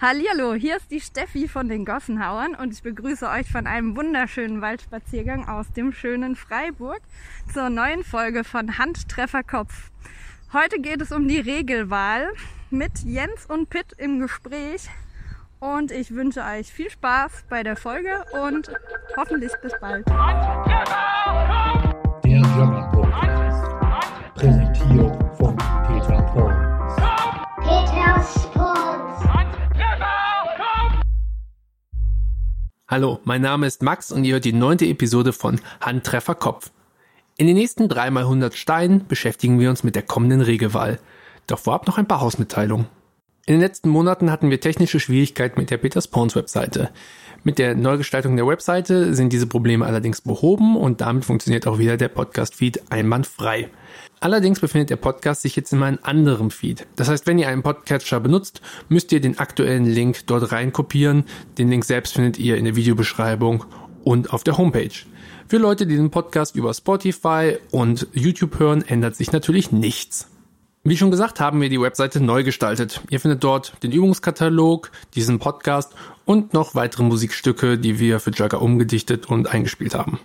Hallihallo, hier ist die Steffi von den Gossenhauern und ich begrüße euch von einem wunderschönen Waldspaziergang aus dem schönen Freiburg zur neuen Folge von Handtreffer Kopf. Heute geht es um die Regelwahl mit Jens und Pitt im Gespräch und ich wünsche euch viel Spaß bei der Folge und hoffentlich bis bald. Der German Hallo, mein Name ist Max und ihr hört die neunte Episode von Handtreffer Kopf. In den nächsten dreimal 100 Steinen beschäftigen wir uns mit der kommenden Regelwahl. Doch vorab noch ein paar Hausmitteilungen. In den letzten Monaten hatten wir technische Schwierigkeiten mit der Peters Pawns Webseite. Mit der Neugestaltung der Webseite sind diese Probleme allerdings behoben und damit funktioniert auch wieder der Podcast-Feed einwandfrei. Allerdings befindet der Podcast sich jetzt in einem anderen Feed. Das heißt, wenn ihr einen Podcatcher benutzt, müsst ihr den aktuellen Link dort rein kopieren. Den Link selbst findet ihr in der Videobeschreibung und auf der Homepage. Für Leute, die den Podcast über Spotify und YouTube hören, ändert sich natürlich nichts. Wie schon gesagt, haben wir die Webseite neu gestaltet. Ihr findet dort den Übungskatalog, diesen Podcast und noch weitere Musikstücke, die wir für Jugger umgedichtet und eingespielt haben.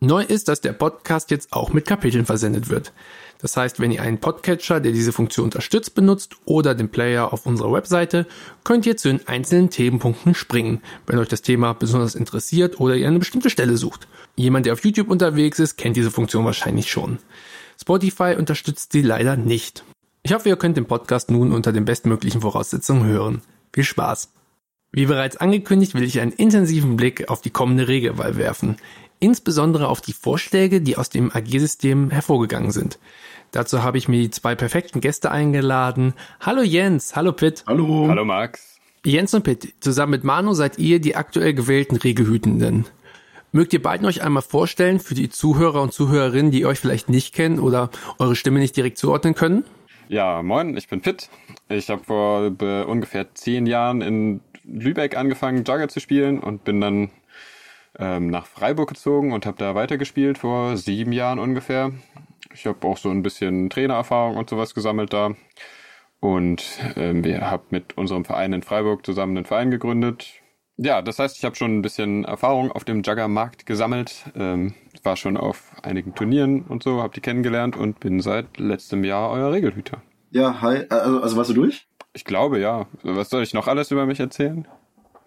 Neu ist, dass der Podcast jetzt auch mit Kapiteln versendet wird. Das heißt, wenn ihr einen Podcatcher, der diese Funktion unterstützt, benutzt oder den Player auf unserer Webseite, könnt ihr zu den einzelnen Themenpunkten springen, wenn euch das Thema besonders interessiert oder ihr eine bestimmte Stelle sucht. Jemand, der auf YouTube unterwegs ist, kennt diese Funktion wahrscheinlich schon. Spotify unterstützt sie leider nicht. Ich hoffe, ihr könnt den Podcast nun unter den bestmöglichen Voraussetzungen hören. Viel Spaß! Wie bereits angekündigt, will ich einen intensiven Blick auf die kommende Regelwahl werfen. Insbesondere auf die Vorschläge, die aus dem AG-System hervorgegangen sind. Dazu habe ich mir die zwei perfekten Gäste eingeladen. Hallo Jens, hallo Pitt. Hallo. Hallo Max. Jens und Pitt, zusammen mit Manu seid ihr die aktuell gewählten Regelhütenden. Mögt ihr beiden euch einmal vorstellen für die Zuhörer und Zuhörerinnen, die euch vielleicht nicht kennen oder eure Stimme nicht direkt zuordnen können? Ja, moin, ich bin Pitt. Ich habe vor äh, ungefähr zehn Jahren in Lübeck angefangen, Jugger zu spielen und bin dann ähm, nach Freiburg gezogen und habe da weitergespielt vor sieben Jahren ungefähr. Ich habe auch so ein bisschen Trainererfahrung und sowas gesammelt da. Und ähm, wir haben mit unserem Verein in Freiburg zusammen einen Verein gegründet. Ja, das heißt, ich habe schon ein bisschen Erfahrung auf dem Jugger-Markt gesammelt. Ähm, war schon auf einigen Turnieren und so, habe die kennengelernt und bin seit letztem Jahr euer Regelhüter. Ja, hi. Also, also warst du durch? Ich glaube, ja. Was soll ich noch alles über mich erzählen?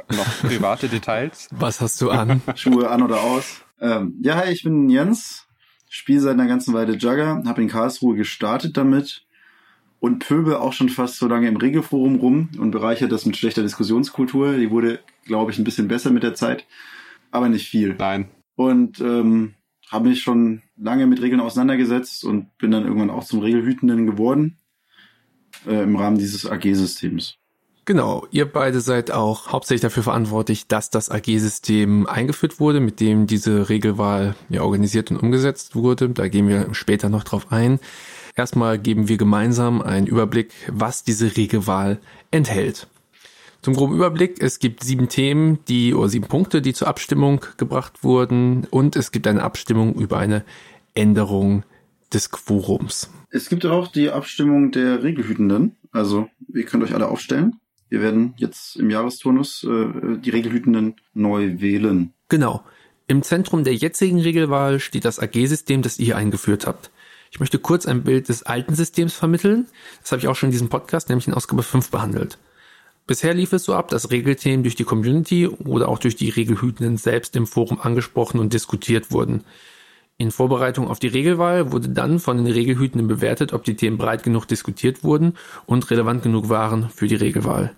Noch private Details? Was hast du an? Schuhe an oder aus? Ähm, ja, hi, ich bin Jens. Spiele seit einer ganzen Weile Jugger. Habe in Karlsruhe gestartet damit und pöbel auch schon fast so lange im Regelforum rum und bereichert das mit schlechter Diskussionskultur. Die wurde, glaube ich, ein bisschen besser mit der Zeit, aber nicht viel. Nein. Und ähm, habe mich schon lange mit Regeln auseinandergesetzt und bin dann irgendwann auch zum Regelhütenden geworden äh, im Rahmen dieses AG-Systems. Genau, ihr beide seid auch hauptsächlich dafür verantwortlich, dass das AG-System eingeführt wurde, mit dem diese Regelwahl ja organisiert und umgesetzt wurde. Da gehen wir später noch drauf ein. Erstmal geben wir gemeinsam einen Überblick, was diese Regelwahl enthält. Zum groben Überblick, es gibt sieben Themen, die oder sieben Punkte, die zur Abstimmung gebracht wurden und es gibt eine Abstimmung über eine Änderung des Quorums. Es gibt auch die Abstimmung der Regelhütenden. Also ihr könnt euch alle aufstellen. Wir werden jetzt im Jahresturnus äh, die Regelhütenden neu wählen. Genau. Im Zentrum der jetzigen Regelwahl steht das AG-System, das ihr eingeführt habt. Ich möchte kurz ein Bild des alten Systems vermitteln. Das habe ich auch schon in diesem Podcast, nämlich in Ausgabe 5 behandelt. Bisher lief es so ab, dass Regelthemen durch die Community oder auch durch die Regelhütenden selbst im Forum angesprochen und diskutiert wurden. In Vorbereitung auf die Regelwahl wurde dann von den Regelhütenden bewertet, ob die Themen breit genug diskutiert wurden und relevant genug waren für die Regelwahl.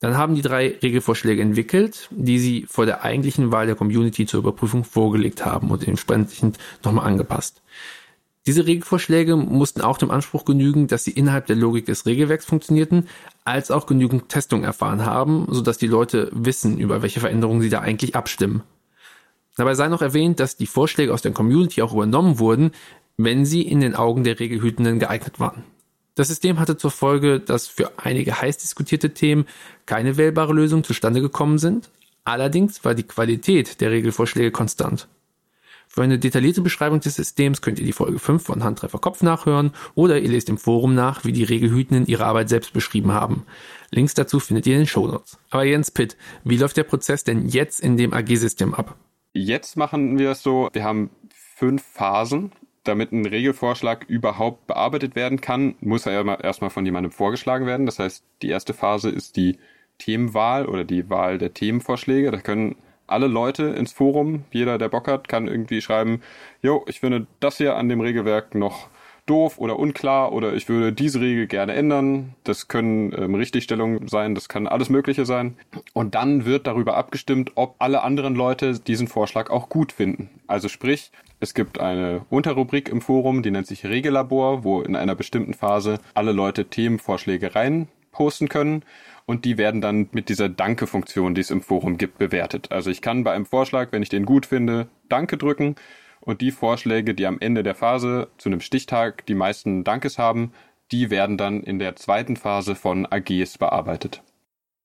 Dann haben die drei Regelvorschläge entwickelt, die sie vor der eigentlichen Wahl der Community zur Überprüfung vorgelegt haben und entsprechend nochmal angepasst. Diese Regelvorschläge mussten auch dem Anspruch genügen, dass sie innerhalb der Logik des Regelwerks funktionierten, als auch genügend Testung erfahren haben, sodass die Leute wissen, über welche Veränderungen sie da eigentlich abstimmen. Dabei sei noch erwähnt, dass die Vorschläge aus der Community auch übernommen wurden, wenn sie in den Augen der Regelhütenden geeignet waren. Das System hatte zur Folge, dass für einige heiß diskutierte Themen keine wählbare Lösung zustande gekommen sind. Allerdings war die Qualität der Regelvorschläge konstant. Für eine detaillierte Beschreibung des Systems könnt ihr die Folge 5 von Handtreffer Kopf nachhören oder ihr lest im Forum nach, wie die Regelhütenden ihre Arbeit selbst beschrieben haben. Links dazu findet ihr in den Shownotes. Aber Jens Pitt, wie läuft der Prozess denn jetzt in dem AG-System ab? Jetzt machen wir es so, wir haben fünf Phasen. Damit ein Regelvorschlag überhaupt bearbeitet werden kann, muss er erstmal von jemandem vorgeschlagen werden. Das heißt, die erste Phase ist die Themenwahl oder die Wahl der Themenvorschläge. Da können alle Leute ins Forum, jeder, der Bock hat, kann irgendwie schreiben, jo, ich finde das hier an dem Regelwerk noch doof oder unklar oder ich würde diese Regel gerne ändern. Das können ähm, Richtigstellungen sein, das kann alles Mögliche sein. Und dann wird darüber abgestimmt, ob alle anderen Leute diesen Vorschlag auch gut finden. Also sprich, es gibt eine Unterrubrik im Forum, die nennt sich Regellabor, wo in einer bestimmten Phase alle Leute Themenvorschläge rein posten können und die werden dann mit dieser Danke-Funktion, die es im Forum gibt, bewertet. Also ich kann bei einem Vorschlag, wenn ich den gut finde, Danke drücken und die Vorschläge, die am Ende der Phase zu einem Stichtag die meisten Dankes haben, die werden dann in der zweiten Phase von AGs bearbeitet.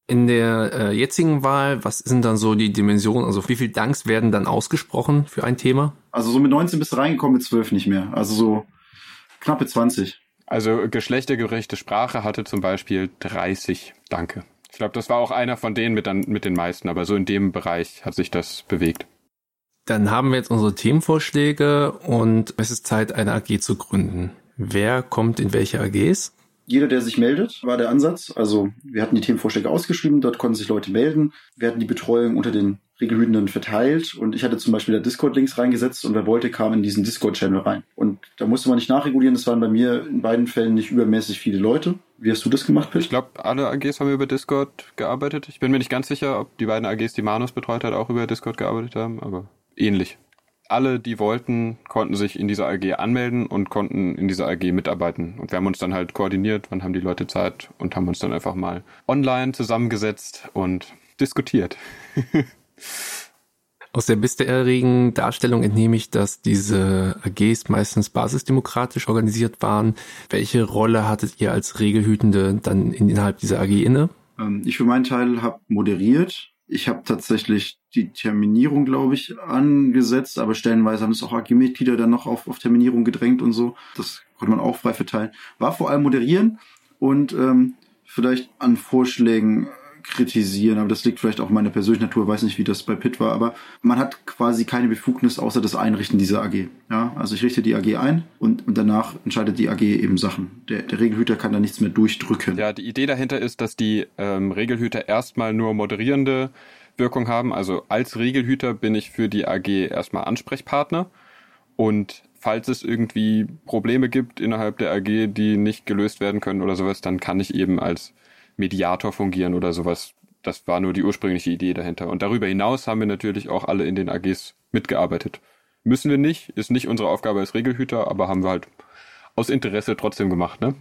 In der äh, jetzigen Wahl, was sind dann so die Dimensionen? Also wie viel Danks werden dann ausgesprochen für ein Thema? Also so mit 19 bist du reingekommen, mit 12 nicht mehr. Also so knappe 20. Also geschlechtergerechte Sprache hatte zum Beispiel 30 Danke. Ich glaube, das war auch einer von denen mit, dann, mit den meisten, aber so in dem Bereich hat sich das bewegt. Dann haben wir jetzt unsere Themenvorschläge und es ist Zeit, eine AG zu gründen. Wer kommt in welche AGs? Jeder, der sich meldet, war der Ansatz. Also wir hatten die Themenvorschläge ausgeschrieben, dort konnten sich Leute melden. Wir hatten die Betreuung unter den Regelhütenden verteilt und ich hatte zum Beispiel da Discord-Links reingesetzt und wer wollte, kam in diesen Discord-Channel rein. Und da musste man nicht nachregulieren, das waren bei mir in beiden Fällen nicht übermäßig viele Leute. Wie hast du das gemacht, Pit? Ich glaube, alle AGs haben über Discord gearbeitet. Ich bin mir nicht ganz sicher, ob die beiden AGs, die Manus betreut hat, auch über Discord gearbeitet haben, aber ähnlich. Alle, die wollten, konnten sich in dieser AG anmelden und konnten in dieser AG mitarbeiten. Und wir haben uns dann halt koordiniert, wann haben die Leute Zeit und haben uns dann einfach mal online zusammengesetzt und diskutiert. Aus der bisherigen Darstellung entnehme ich, dass diese AGs meistens basisdemokratisch organisiert waren. Welche Rolle hattet ihr als Regelhütende dann innerhalb dieser AG inne? Ähm, ich für meinen Teil habe moderiert ich habe tatsächlich die Terminierung, glaube ich, angesetzt, aber stellenweise haben es auch AG-Mitglieder dann noch auf, auf Terminierung gedrängt und so. Das konnte man auch frei verteilen. War vor allem moderieren und ähm, vielleicht an Vorschlägen kritisieren, aber das liegt vielleicht auch meiner persönlichen Natur, weiß nicht, wie das bei Pitt war, aber man hat quasi keine Befugnis außer das Einrichten dieser AG. Ja, also ich richte die AG ein und, und danach entscheidet die AG eben Sachen. Der, der Regelhüter kann da nichts mehr durchdrücken. Ja, die Idee dahinter ist, dass die ähm, Regelhüter erstmal nur moderierende Wirkung haben. Also als Regelhüter bin ich für die AG erstmal Ansprechpartner und falls es irgendwie Probleme gibt innerhalb der AG, die nicht gelöst werden können oder sowas, dann kann ich eben als Mediator fungieren oder sowas. Das war nur die ursprüngliche Idee dahinter. Und darüber hinaus haben wir natürlich auch alle in den AGs mitgearbeitet. Müssen wir nicht, ist nicht unsere Aufgabe als Regelhüter, aber haben wir halt aus Interesse trotzdem gemacht, ne?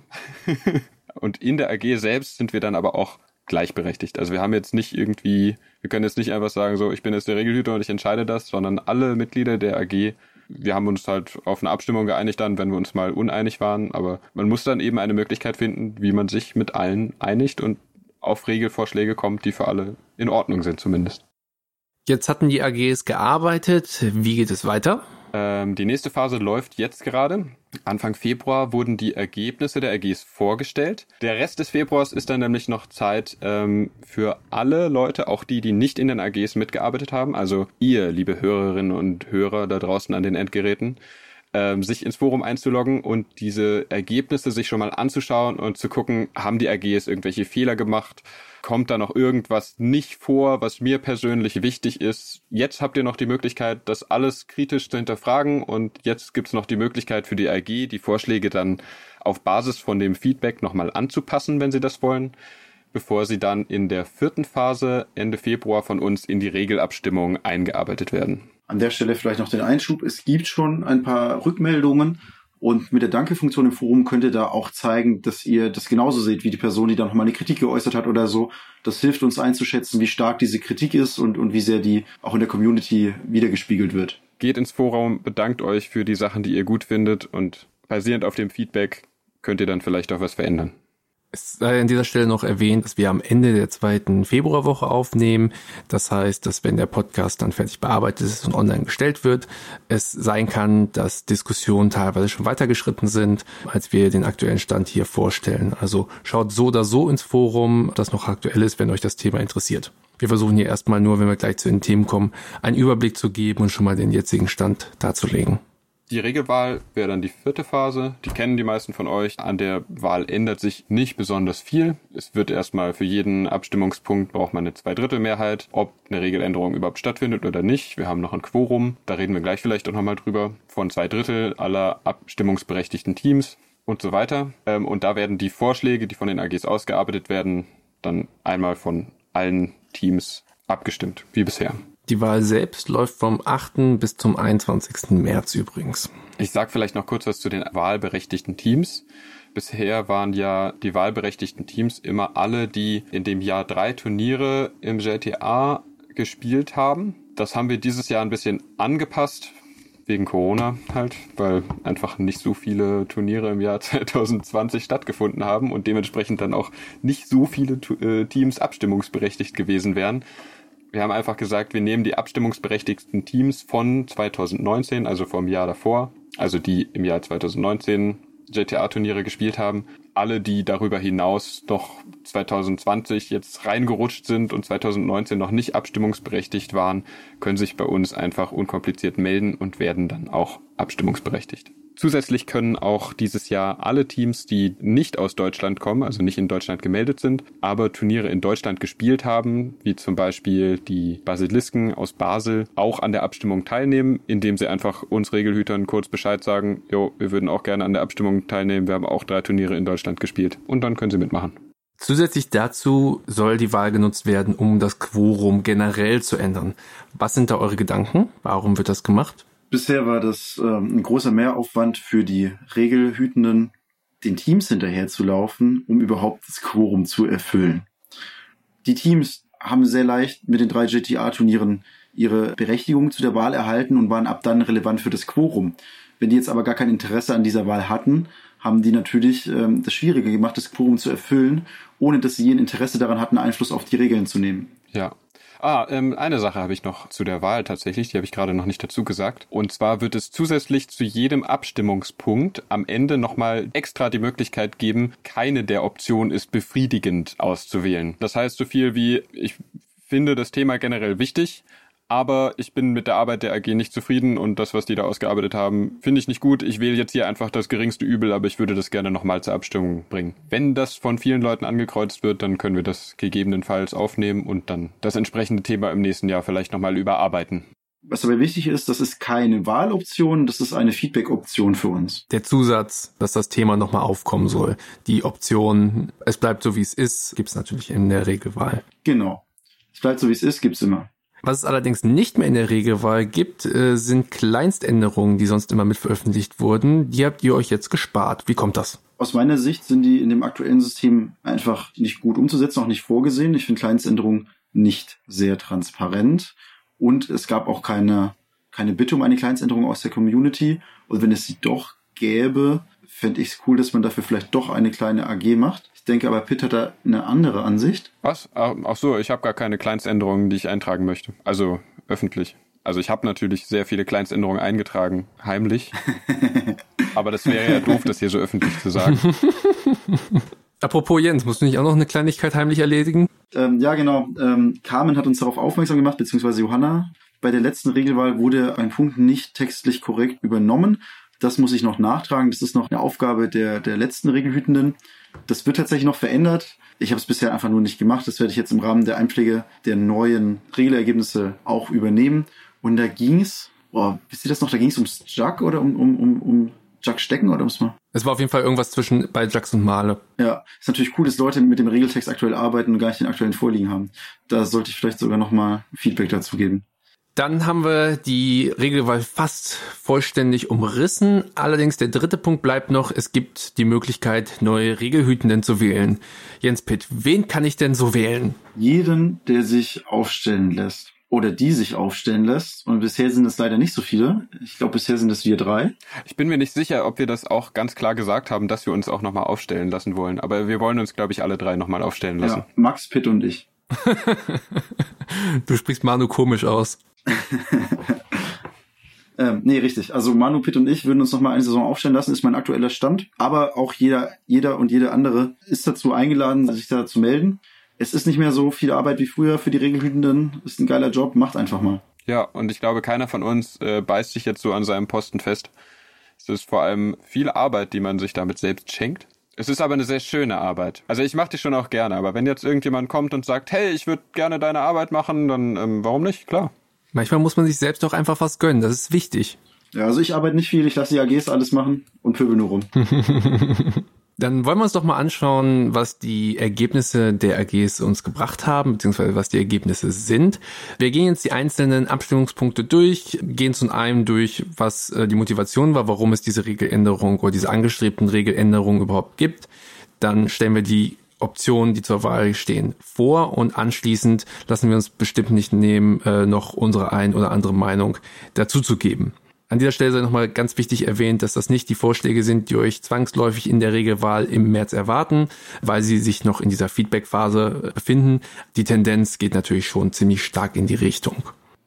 und in der AG selbst sind wir dann aber auch gleichberechtigt. Also wir haben jetzt nicht irgendwie, wir können jetzt nicht einfach sagen, so, ich bin jetzt der Regelhüter und ich entscheide das, sondern alle Mitglieder der AG wir haben uns halt auf eine Abstimmung geeinigt dann, wenn wir uns mal uneinig waren. Aber man muss dann eben eine Möglichkeit finden, wie man sich mit allen einigt und auf Regelvorschläge kommt, die für alle in Ordnung sind zumindest. Jetzt hatten die AGs gearbeitet. Wie geht es weiter? Ähm, die nächste Phase läuft jetzt gerade. Anfang Februar wurden die Ergebnisse der AGs vorgestellt. Der Rest des Februars ist dann nämlich noch Zeit ähm, für alle Leute, auch die, die nicht in den AGs mitgearbeitet haben, also ihr, liebe Hörerinnen und Hörer da draußen an den Endgeräten, ähm, sich ins Forum einzuloggen und diese Ergebnisse sich schon mal anzuschauen und zu gucken, haben die AGs irgendwelche Fehler gemacht? kommt da noch irgendwas nicht vor, was mir persönlich wichtig ist. Jetzt habt ihr noch die Möglichkeit, das alles kritisch zu hinterfragen und jetzt gibt es noch die Möglichkeit für die AG, die Vorschläge dann auf Basis von dem Feedback nochmal anzupassen, wenn sie das wollen, bevor sie dann in der vierten Phase Ende Februar von uns in die Regelabstimmung eingearbeitet werden. An der Stelle vielleicht noch den Einschub. Es gibt schon ein paar Rückmeldungen und mit der Danke-Funktion im Forum könnt ihr da auch zeigen, dass ihr das genauso seht wie die Person, die da nochmal eine Kritik geäußert hat oder so. Das hilft uns einzuschätzen, wie stark diese Kritik ist und, und wie sehr die auch in der Community wiedergespiegelt wird. Geht ins Forum, bedankt euch für die Sachen, die ihr gut findet und basierend auf dem Feedback könnt ihr dann vielleicht auch was verändern. Es sei an dieser Stelle noch erwähnt, dass wir am Ende der zweiten Februarwoche aufnehmen. Das heißt, dass wenn der Podcast dann fertig bearbeitet ist und online gestellt wird, es sein kann, dass Diskussionen teilweise schon weitergeschritten sind, als wir den aktuellen Stand hier vorstellen. Also schaut so oder so ins Forum, das noch aktuell ist, wenn euch das Thema interessiert. Wir versuchen hier erstmal nur, wenn wir gleich zu den Themen kommen, einen Überblick zu geben und schon mal den jetzigen Stand darzulegen. Die Regelwahl wäre dann die vierte Phase. Die kennen die meisten von euch. An der Wahl ändert sich nicht besonders viel. Es wird erstmal für jeden Abstimmungspunkt braucht man eine Zweidrittelmehrheit, ob eine Regeländerung überhaupt stattfindet oder nicht. Wir haben noch ein Quorum. Da reden wir gleich vielleicht auch nochmal drüber. Von zwei Drittel aller abstimmungsberechtigten Teams und so weiter. Ähm, und da werden die Vorschläge, die von den AGs ausgearbeitet werden, dann einmal von allen Teams abgestimmt, wie bisher. Die Wahl selbst läuft vom 8. bis zum 21. März übrigens. Ich sage vielleicht noch kurz was zu den wahlberechtigten Teams. Bisher waren ja die wahlberechtigten Teams immer alle, die in dem Jahr drei Turniere im GTA gespielt haben. Das haben wir dieses Jahr ein bisschen angepasst, wegen Corona halt, weil einfach nicht so viele Turniere im Jahr 2020 stattgefunden haben und dementsprechend dann auch nicht so viele äh, Teams abstimmungsberechtigt gewesen wären. Wir haben einfach gesagt, wir nehmen die abstimmungsberechtigten Teams von 2019, also vom Jahr davor, also die im Jahr 2019 GTA-Turniere gespielt haben. Alle, die darüber hinaus noch 2020 jetzt reingerutscht sind und 2019 noch nicht abstimmungsberechtigt waren, können sich bei uns einfach unkompliziert melden und werden dann auch abstimmungsberechtigt. Zusätzlich können auch dieses Jahr alle Teams, die nicht aus Deutschland kommen, also nicht in Deutschland gemeldet sind, aber Turniere in Deutschland gespielt haben, wie zum Beispiel die Basilisken aus Basel, auch an der Abstimmung teilnehmen, indem sie einfach uns Regelhütern kurz Bescheid sagen, jo, wir würden auch gerne an der Abstimmung teilnehmen, wir haben auch drei Turniere in Deutschland gespielt. Und dann können sie mitmachen. Zusätzlich dazu soll die Wahl genutzt werden, um das Quorum generell zu ändern. Was sind da eure Gedanken? Warum wird das gemacht? Bisher war das ähm, ein großer Mehraufwand für die Regelhütenden, den Teams hinterher zu laufen, um überhaupt das Quorum zu erfüllen. Die Teams haben sehr leicht mit den drei GTA-Turnieren ihre Berechtigung zu der Wahl erhalten und waren ab dann relevant für das Quorum. Wenn die jetzt aber gar kein Interesse an dieser Wahl hatten, haben die natürlich ähm, das Schwierige gemacht, das Quorum zu erfüllen, ohne dass sie ein Interesse daran hatten, Einfluss auf die Regeln zu nehmen. Ja, Ah, ähm, eine Sache habe ich noch zu der Wahl tatsächlich, die habe ich gerade noch nicht dazu gesagt. Und zwar wird es zusätzlich zu jedem Abstimmungspunkt am Ende nochmal extra die Möglichkeit geben, keine der Optionen ist befriedigend auszuwählen. Das heißt so viel wie, ich finde das Thema generell wichtig, aber ich bin mit der Arbeit der AG nicht zufrieden und das, was die da ausgearbeitet haben, finde ich nicht gut. Ich wähle jetzt hier einfach das geringste Übel, aber ich würde das gerne nochmal zur Abstimmung bringen. Wenn das von vielen Leuten angekreuzt wird, dann können wir das gegebenenfalls aufnehmen und dann das entsprechende Thema im nächsten Jahr vielleicht nochmal überarbeiten. Was aber wichtig ist, das ist keine Wahloption, das ist eine Feedback-Option für uns. Der Zusatz, dass das Thema nochmal aufkommen soll. Die Option, es bleibt so wie es ist, gibt es natürlich in der Regelwahl. Genau. Es bleibt so wie es ist, gibt's immer. Was es allerdings nicht mehr in der Regelwahl gibt, äh, sind Kleinständerungen, die sonst immer mit veröffentlicht wurden. Die habt ihr euch jetzt gespart. Wie kommt das? Aus meiner Sicht sind die in dem aktuellen System einfach nicht gut umzusetzen, auch nicht vorgesehen. Ich finde Kleinständerungen nicht sehr transparent. Und es gab auch keine, keine Bitte um eine Kleinständerung aus der Community. Und wenn es sie doch gäbe, fände ich es cool, dass man dafür vielleicht doch eine kleine AG macht denke aber, Pitt hat da eine andere Ansicht. Was? Ach so, ich habe gar keine Kleinständerungen, die ich eintragen möchte. Also öffentlich. Also ich habe natürlich sehr viele Kleinständerungen eingetragen, heimlich. aber das wäre ja doof, das hier so öffentlich zu sagen. Apropos Jens, musst du nicht auch noch eine Kleinigkeit heimlich erledigen? Ähm, ja, genau. Ähm, Carmen hat uns darauf aufmerksam gemacht, beziehungsweise Johanna. Bei der letzten Regelwahl wurde ein Punkt nicht textlich korrekt übernommen. Das muss ich noch nachtragen. Das ist noch eine Aufgabe der, der letzten Regelhütenden. Das wird tatsächlich noch verändert. Ich habe es bisher einfach nur nicht gemacht. Das werde ich jetzt im Rahmen der Einpflege der neuen Regelergebnisse auch übernehmen. Und da ging es, boah, wisst ihr das noch, da ging es ums Jug oder um, um, um, um Jug stecken oder ums mal? Es war auf jeden Fall irgendwas zwischen bei Jugs und Male. Ja, ist natürlich cool, dass Leute mit dem Regeltext aktuell arbeiten und gar nicht den aktuellen vorliegen haben. Da sollte ich vielleicht sogar nochmal Feedback dazu geben. Dann haben wir die Regelwahl fast vollständig umrissen. Allerdings der dritte Punkt bleibt noch, es gibt die Möglichkeit, neue Regelhütenden zu wählen. Jens Pitt, wen kann ich denn so wählen? Jeden, der sich aufstellen lässt. oder die sich aufstellen lässt. Und bisher sind es leider nicht so viele. Ich glaube, bisher sind es wir drei. Ich bin mir nicht sicher, ob wir das auch ganz klar gesagt haben, dass wir uns auch nochmal aufstellen lassen wollen. Aber wir wollen uns, glaube ich, alle drei nochmal aufstellen lassen. Ja, Max, Pitt und ich. Du sprichst Manu komisch aus. Ähm, nee, richtig. Also Manu, Pitt und ich würden uns nochmal eine Saison aufstellen lassen, ist mein aktueller Stand. Aber auch jeder, jeder und jede andere ist dazu eingeladen, sich da zu melden. Es ist nicht mehr so viel Arbeit wie früher für die Regelhütenden. Ist ein geiler Job, macht einfach mal. Ja, und ich glaube, keiner von uns äh, beißt sich jetzt so an seinem Posten fest. Es ist vor allem viel Arbeit, die man sich damit selbst schenkt. Es ist aber eine sehr schöne Arbeit. Also ich mache die schon auch gerne, aber wenn jetzt irgendjemand kommt und sagt, hey, ich würde gerne deine Arbeit machen, dann ähm, warum nicht? Klar. Manchmal muss man sich selbst auch einfach was gönnen, das ist wichtig. Ja, also ich arbeite nicht viel, ich lasse die AGs alles machen und pöbel nur rum. Dann wollen wir uns doch mal anschauen, was die Ergebnisse der AGs uns gebracht haben, beziehungsweise was die Ergebnisse sind. Wir gehen jetzt die einzelnen Abstimmungspunkte durch, gehen zum einen durch, was äh, die Motivation war, warum es diese Regeländerung oder diese angestrebten Regeländerungen überhaupt gibt. Dann stellen wir die Optionen, die zur Wahl stehen, vor und anschließend lassen wir uns bestimmt nicht nehmen, äh, noch unsere ein oder andere Meinung dazuzugeben. An dieser Stelle sei nochmal ganz wichtig erwähnt, dass das nicht die Vorschläge sind, die euch zwangsläufig in der Regelwahl im März erwarten, weil sie sich noch in dieser Feedback-Phase befinden. Die Tendenz geht natürlich schon ziemlich stark in die Richtung.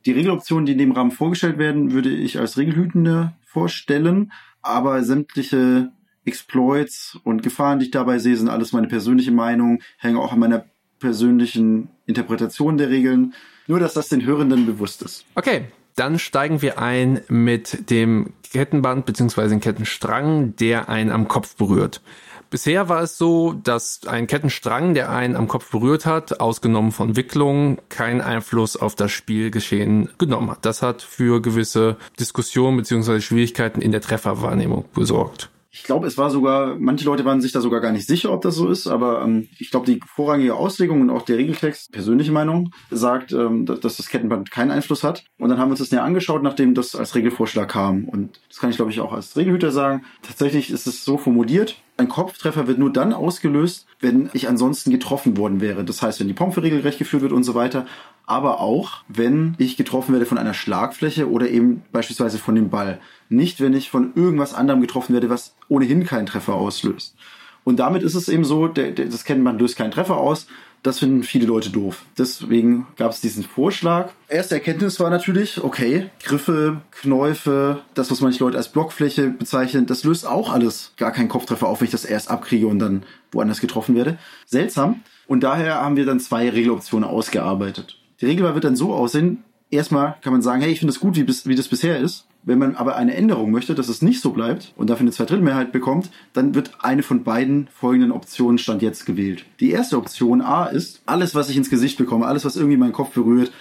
Die Regeloptionen, die in dem Rahmen vorgestellt werden, würde ich als Regelhütende vorstellen, aber sämtliche Exploits und Gefahren, die ich dabei sehe, sind alles meine persönliche Meinung, hängen auch an meiner persönlichen Interpretation der Regeln. Nur, dass das den Hörenden bewusst ist. Okay, dann steigen wir ein mit dem Kettenband bzw. dem Kettenstrang, der einen am Kopf berührt. Bisher war es so, dass ein Kettenstrang, der einen am Kopf berührt hat, ausgenommen von Wicklungen, keinen Einfluss auf das Spielgeschehen genommen hat. Das hat für gewisse Diskussionen bzw. Schwierigkeiten in der Trefferwahrnehmung besorgt. Ich glaube, es war sogar, manche Leute waren sich da sogar gar nicht sicher, ob das so ist, aber ähm, ich glaube, die vorrangige Auslegung und auch der Regeltext, persönliche Meinung, sagt, ähm, dass, dass das Kettenband keinen Einfluss hat. Und dann haben wir uns das näher angeschaut, nachdem das als Regelvorschlag kam. Und das kann ich, glaube ich, auch als Regelhüter sagen. Tatsächlich ist es so formuliert, ein Kopftreffer wird nur dann ausgelöst, wenn ich ansonsten getroffen worden wäre. Das heißt, wenn die Pompe regelrecht geführt wird und so weiter. Aber auch, wenn ich getroffen werde von einer Schlagfläche oder eben beispielsweise von dem Ball. Nicht, wenn ich von irgendwas anderem getroffen werde, was ohnehin keinen Treffer auslöst. Und damit ist es eben so, das kennt man, löst keinen Treffer aus. Das finden viele Leute doof. Deswegen gab es diesen Vorschlag. Erste Erkenntnis war natürlich, okay, Griffe, Knäufe, das, was manche Leute als Blockfläche bezeichnen, das löst auch alles gar keinen Kopftreffer auf, wenn ich das erst abkriege und dann woanders getroffen werde. Seltsam. Und daher haben wir dann zwei Regeloptionen ausgearbeitet. Die Regelwahl wird dann so aussehen, erstmal kann man sagen, hey, ich finde es gut, wie, bis, wie das bisher ist. Wenn man aber eine Änderung möchte, dass es nicht so bleibt und dafür eine Zweidrittelmehrheit bekommt, dann wird eine von beiden folgenden Optionen Stand jetzt gewählt. Die erste Option A ist, alles, was ich ins Gesicht bekomme, alles, was irgendwie meinen Kopf berührt,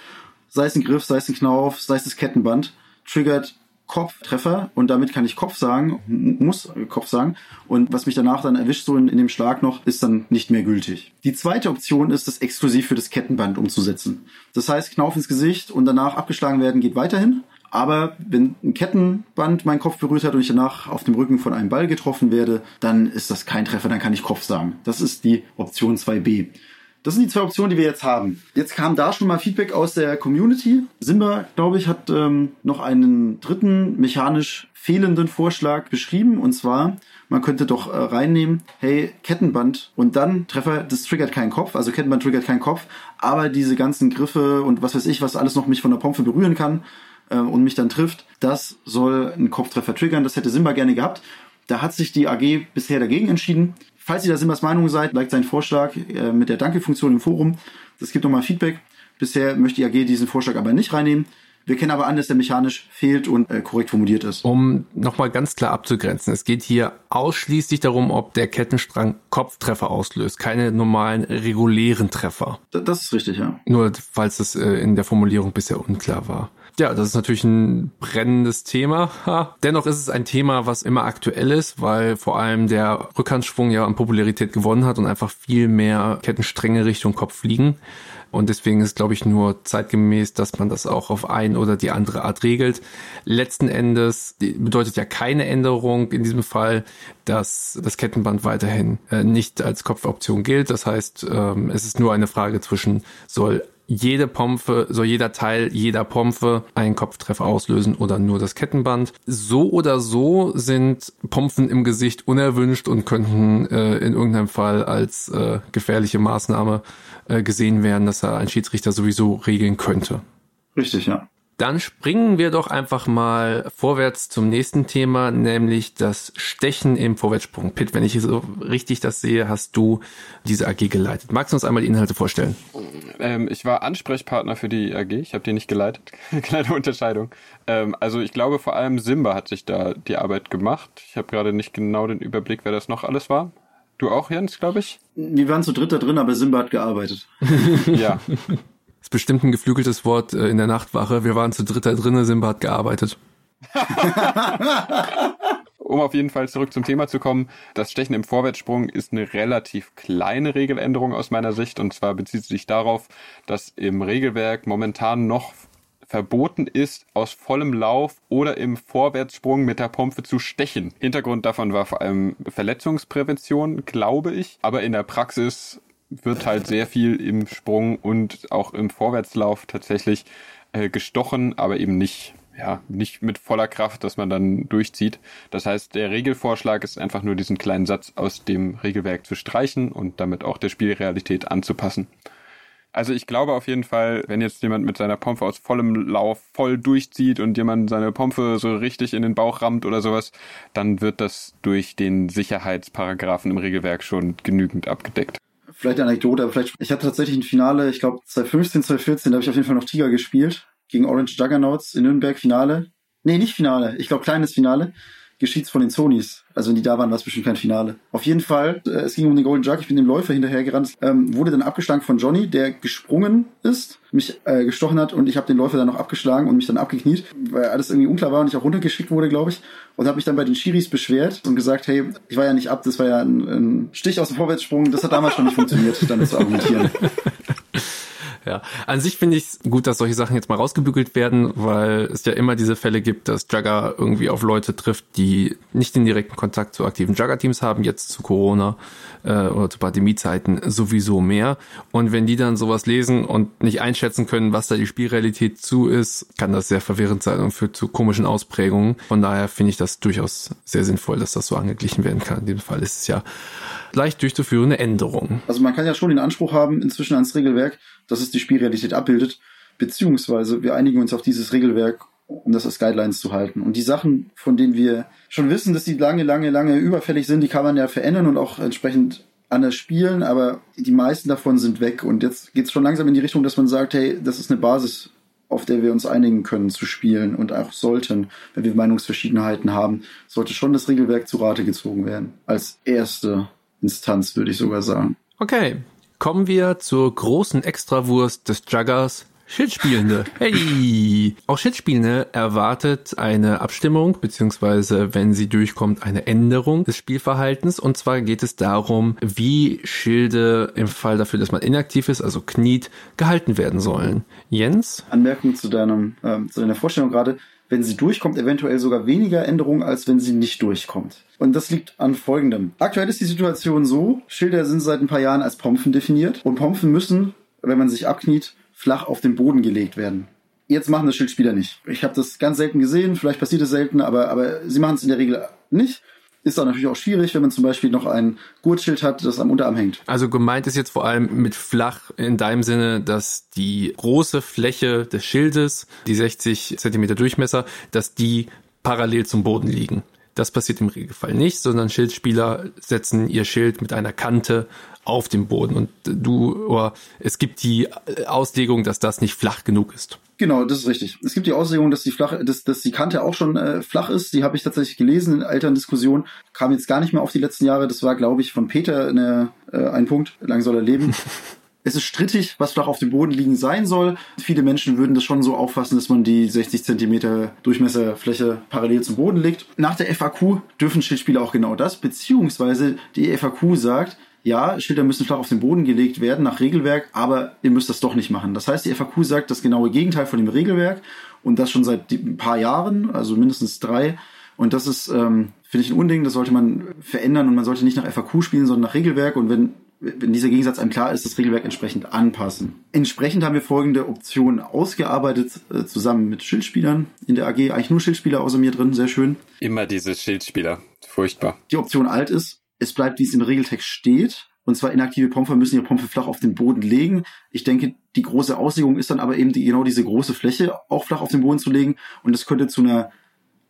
sei es ein Griff, sei es ein Knauf, sei es das Kettenband, triggert Kopftreffer und damit kann ich Kopf sagen, muss Kopf sagen und was mich danach dann erwischt so in, in, dem Schlag noch, ist dann nicht mehr gültig. Die zweite Option ist, das exklusiv für das Kettenband umzusetzen. Das heißt, Knauf ins Gesicht und danach abgeschlagen werden geht weiterhin. Aber wenn ein Kettenband meinen Kopf berührt hat und ich danach auf dem Rücken von einem Ball getroffen werde, dann ist das kein Treffer, dann kann ich Kopf sagen. Das ist die Option 2b. Das sind die zwei Optionen, die wir jetzt haben. Jetzt kam da schon mal Feedback aus der Community. Simba, glaube ich, hat ähm, noch einen dritten mechanisch fehlenden Vorschlag beschrieben. Und zwar, man könnte doch äh, reinnehmen, hey, Kettenband und dann Treffer, das triggert keinen Kopf. Also Kettenband triggert keinen Kopf. Aber diese ganzen Griffe und was weiß ich, was alles noch mich von der Pompe berühren kann äh, und mich dann trifft, das soll einen Kopftreffer triggern. Das hätte Simba gerne gehabt. Da hat sich die AG bisher dagegen entschieden. Falls ihr da Simbas Meinung seid, liked seinen Vorschlag äh, mit der Danke-Funktion im Forum. Das gibt nochmal Feedback. Bisher möchte die AG diesen Vorschlag aber nicht reinnehmen. Wir kennen aber an, dass der mechanisch fehlt und äh, korrekt formuliert ist. Um nochmal ganz klar abzugrenzen, es geht hier ausschließlich darum, ob der Kettenstrang Kopftreffer auslöst, keine normalen regulären Treffer. D das ist richtig, ja. Nur falls es äh, in der Formulierung bisher unklar war. Ja, das ist natürlich ein brennendes Thema. Dennoch ist es ein Thema, was immer aktuell ist, weil vor allem der Rückhandschwung ja an Popularität gewonnen hat und einfach viel mehr Kettenstränge Richtung Kopf liegen. Und deswegen ist, glaube ich, nur zeitgemäß, dass man das auch auf ein oder die andere Art regelt. Letzten Endes bedeutet ja keine Änderung in diesem Fall, dass das Kettenband weiterhin äh, nicht als Kopfoption gilt. Das heißt, ähm, es ist nur eine Frage zwischen, soll jede Pompe, soll jeder Teil jeder Pompe einen Kopftreffer auslösen oder nur das Kettenband. So oder so sind Pompen im Gesicht unerwünscht und könnten äh, in irgendeinem Fall als äh, gefährliche Maßnahme äh, gesehen werden, dass er ein Schiedsrichter sowieso regeln könnte. Richtig, ja. Dann springen wir doch einfach mal vorwärts zum nächsten Thema, nämlich das Stechen im Vorwärtssprung. Pitt, wenn ich so richtig das sehe, hast du diese AG geleitet. Magst du uns einmal die Inhalte vorstellen? Ähm, ich war Ansprechpartner für die AG, ich habe die nicht geleitet. Kleine Unterscheidung. Ähm, also ich glaube vor allem Simba hat sich da die Arbeit gemacht. Ich habe gerade nicht genau den Überblick, wer das noch alles war. Du auch, Jens, glaube ich? Wir waren zu dritt da drin, aber Simba hat gearbeitet. Ja. Ist bestimmt ein geflügeltes Wort äh, in der Nachtwache. Wir waren zu dritter drinne, Simba hat gearbeitet. Um auf jeden Fall zurück zum Thema zu kommen, das Stechen im Vorwärtssprung ist eine relativ kleine Regeländerung aus meiner Sicht. Und zwar bezieht sie sich darauf, dass im Regelwerk momentan noch verboten ist, aus vollem Lauf oder im Vorwärtssprung mit der Pompe zu stechen. Hintergrund davon war vor allem Verletzungsprävention, glaube ich. Aber in der Praxis wird halt sehr viel im Sprung und auch im Vorwärtslauf tatsächlich äh, gestochen, aber eben nicht ja, nicht mit voller Kraft, dass man dann durchzieht. Das heißt, der Regelvorschlag ist einfach nur diesen kleinen Satz aus dem Regelwerk zu streichen und damit auch der Spielrealität anzupassen. Also ich glaube auf jeden Fall, wenn jetzt jemand mit seiner Pompe aus vollem Lauf voll durchzieht und jemand seine Pompe so richtig in den Bauch rammt oder sowas, dann wird das durch den Sicherheitsparagraphen im Regelwerk schon genügend abgedeckt vielleicht eine Anekdote, aber vielleicht, ich hatte tatsächlich ein Finale, ich glaube 2015, 2014, da habe ich auf jeden Fall noch Tiger gespielt, gegen Orange Juggernauts in Nürnberg Finale. Nee, nicht Finale, ich glaube kleines Finale. Geschieht's von den Sonys. Also wenn die da waren, war es bestimmt kein Finale. Auf jeden Fall, äh, es ging um den Golden Jug, ich bin dem Läufer hinterhergerannt, ähm, wurde dann abgeschlagen von Johnny, der gesprungen ist, mich äh, gestochen hat und ich habe den Läufer dann noch abgeschlagen und mich dann abgekniet, weil alles irgendwie unklar war und ich auch runtergeschickt wurde, glaube ich. Und habe mich dann bei den Schiris beschwert und gesagt, hey, ich war ja nicht ab, das war ja ein, ein Stich aus dem Vorwärtssprung, das hat damals schon nicht funktioniert, damit zu argumentieren. Ja, an sich finde ich es gut, dass solche Sachen jetzt mal rausgebügelt werden, weil es ja immer diese Fälle gibt, dass Jugger irgendwie auf Leute trifft, die nicht den direkten Kontakt zu aktiven Jugger-Teams haben, jetzt zu Corona äh, oder zu Pandemiezeiten sowieso mehr. Und wenn die dann sowas lesen und nicht einschätzen können, was da die Spielrealität zu ist, kann das sehr verwirrend sein und führt zu komischen Ausprägungen. Von daher finde ich das durchaus sehr sinnvoll, dass das so angeglichen werden kann. In dem Fall ist es ja leicht durchzuführende Änderung. Also man kann ja schon den Anspruch haben, inzwischen ans Regelwerk, dass es die Spielrealität abbildet, beziehungsweise wir einigen uns auf dieses Regelwerk, um das als Guidelines zu halten. Und die Sachen, von denen wir schon wissen, dass die lange, lange, lange überfällig sind, die kann man ja verändern und auch entsprechend anders spielen, aber die meisten davon sind weg. Und jetzt geht es schon langsam in die Richtung, dass man sagt, hey, das ist eine Basis, auf der wir uns einigen können zu spielen und auch sollten, wenn wir Meinungsverschiedenheiten haben, sollte schon das Regelwerk zu Rate gezogen werden. Als erste Instanz, würde ich sogar sagen. Okay, kommen wir zur großen Extrawurst des Juggers. Schildspielende. Hey! Auch Schildspielende erwartet eine Abstimmung, beziehungsweise, wenn sie durchkommt, eine Änderung des Spielverhaltens. Und zwar geht es darum, wie Schilde im Fall dafür, dass man inaktiv ist, also kniet, gehalten werden sollen. Jens? Anmerkung zu deinem, ähm, zu deiner Vorstellung gerade wenn sie durchkommt, eventuell sogar weniger Änderungen, als wenn sie nicht durchkommt. Und das liegt an folgendem. Aktuell ist die Situation so, Schilder sind seit ein paar Jahren als Pompen definiert und Pompen müssen, wenn man sich abkniet, flach auf den Boden gelegt werden. Jetzt machen das Schildspieler nicht. Ich habe das ganz selten gesehen, vielleicht passiert es selten, aber, aber sie machen es in der Regel nicht. Ist dann natürlich auch schwierig, wenn man zum Beispiel noch ein Gurtschild hat, das am Unterarm hängt. Also gemeint ist jetzt vor allem mit flach in deinem Sinne, dass die große Fläche des Schildes, die 60 Zentimeter Durchmesser, dass die parallel zum Boden liegen. Das passiert im Regelfall nicht, sondern Schildspieler setzen ihr Schild mit einer Kante auf dem Boden und du, oder es gibt die Auslegung, dass das nicht flach genug ist. Genau, das ist richtig. Es gibt die Auslegung, dass die flache, dass, dass die Kante auch schon äh, flach ist. Die habe ich tatsächlich gelesen in älteren Diskussionen. Kam jetzt gar nicht mehr auf die letzten Jahre. Das war, glaube ich, von Peter eine, äh, ein Punkt. Lang soll er leben. es ist strittig, was flach auf dem Boden liegen sein soll. Viele Menschen würden das schon so auffassen, dass man die 60 Zentimeter Durchmesserfläche parallel zum Boden legt. Nach der FAQ dürfen Schildspieler auch genau das, beziehungsweise die FAQ sagt, ja, Schilder müssen flach auf den Boden gelegt werden nach Regelwerk, aber ihr müsst das doch nicht machen. Das heißt, die FAQ sagt das genaue Gegenteil von dem Regelwerk und das schon seit ein paar Jahren, also mindestens drei. Und das ist, ähm, finde ich, ein Unding, das sollte man verändern und man sollte nicht nach FAQ spielen, sondern nach Regelwerk. Und wenn wenn dieser Gegensatz einem klar ist, das Regelwerk entsprechend anpassen. Entsprechend haben wir folgende Optionen ausgearbeitet, äh, zusammen mit Schildspielern in der AG. Eigentlich nur Schildspieler außer mir drin, sehr schön. Immer diese Schildspieler. Furchtbar. Die Option alt ist, es bleibt, wie es im Regeltext steht. Und zwar inaktive Pomper müssen ihre Pompe flach auf den Boden legen. Ich denke, die große Auslegung ist dann aber eben die, genau diese große Fläche auch flach auf den Boden zu legen. Und das könnte zu einer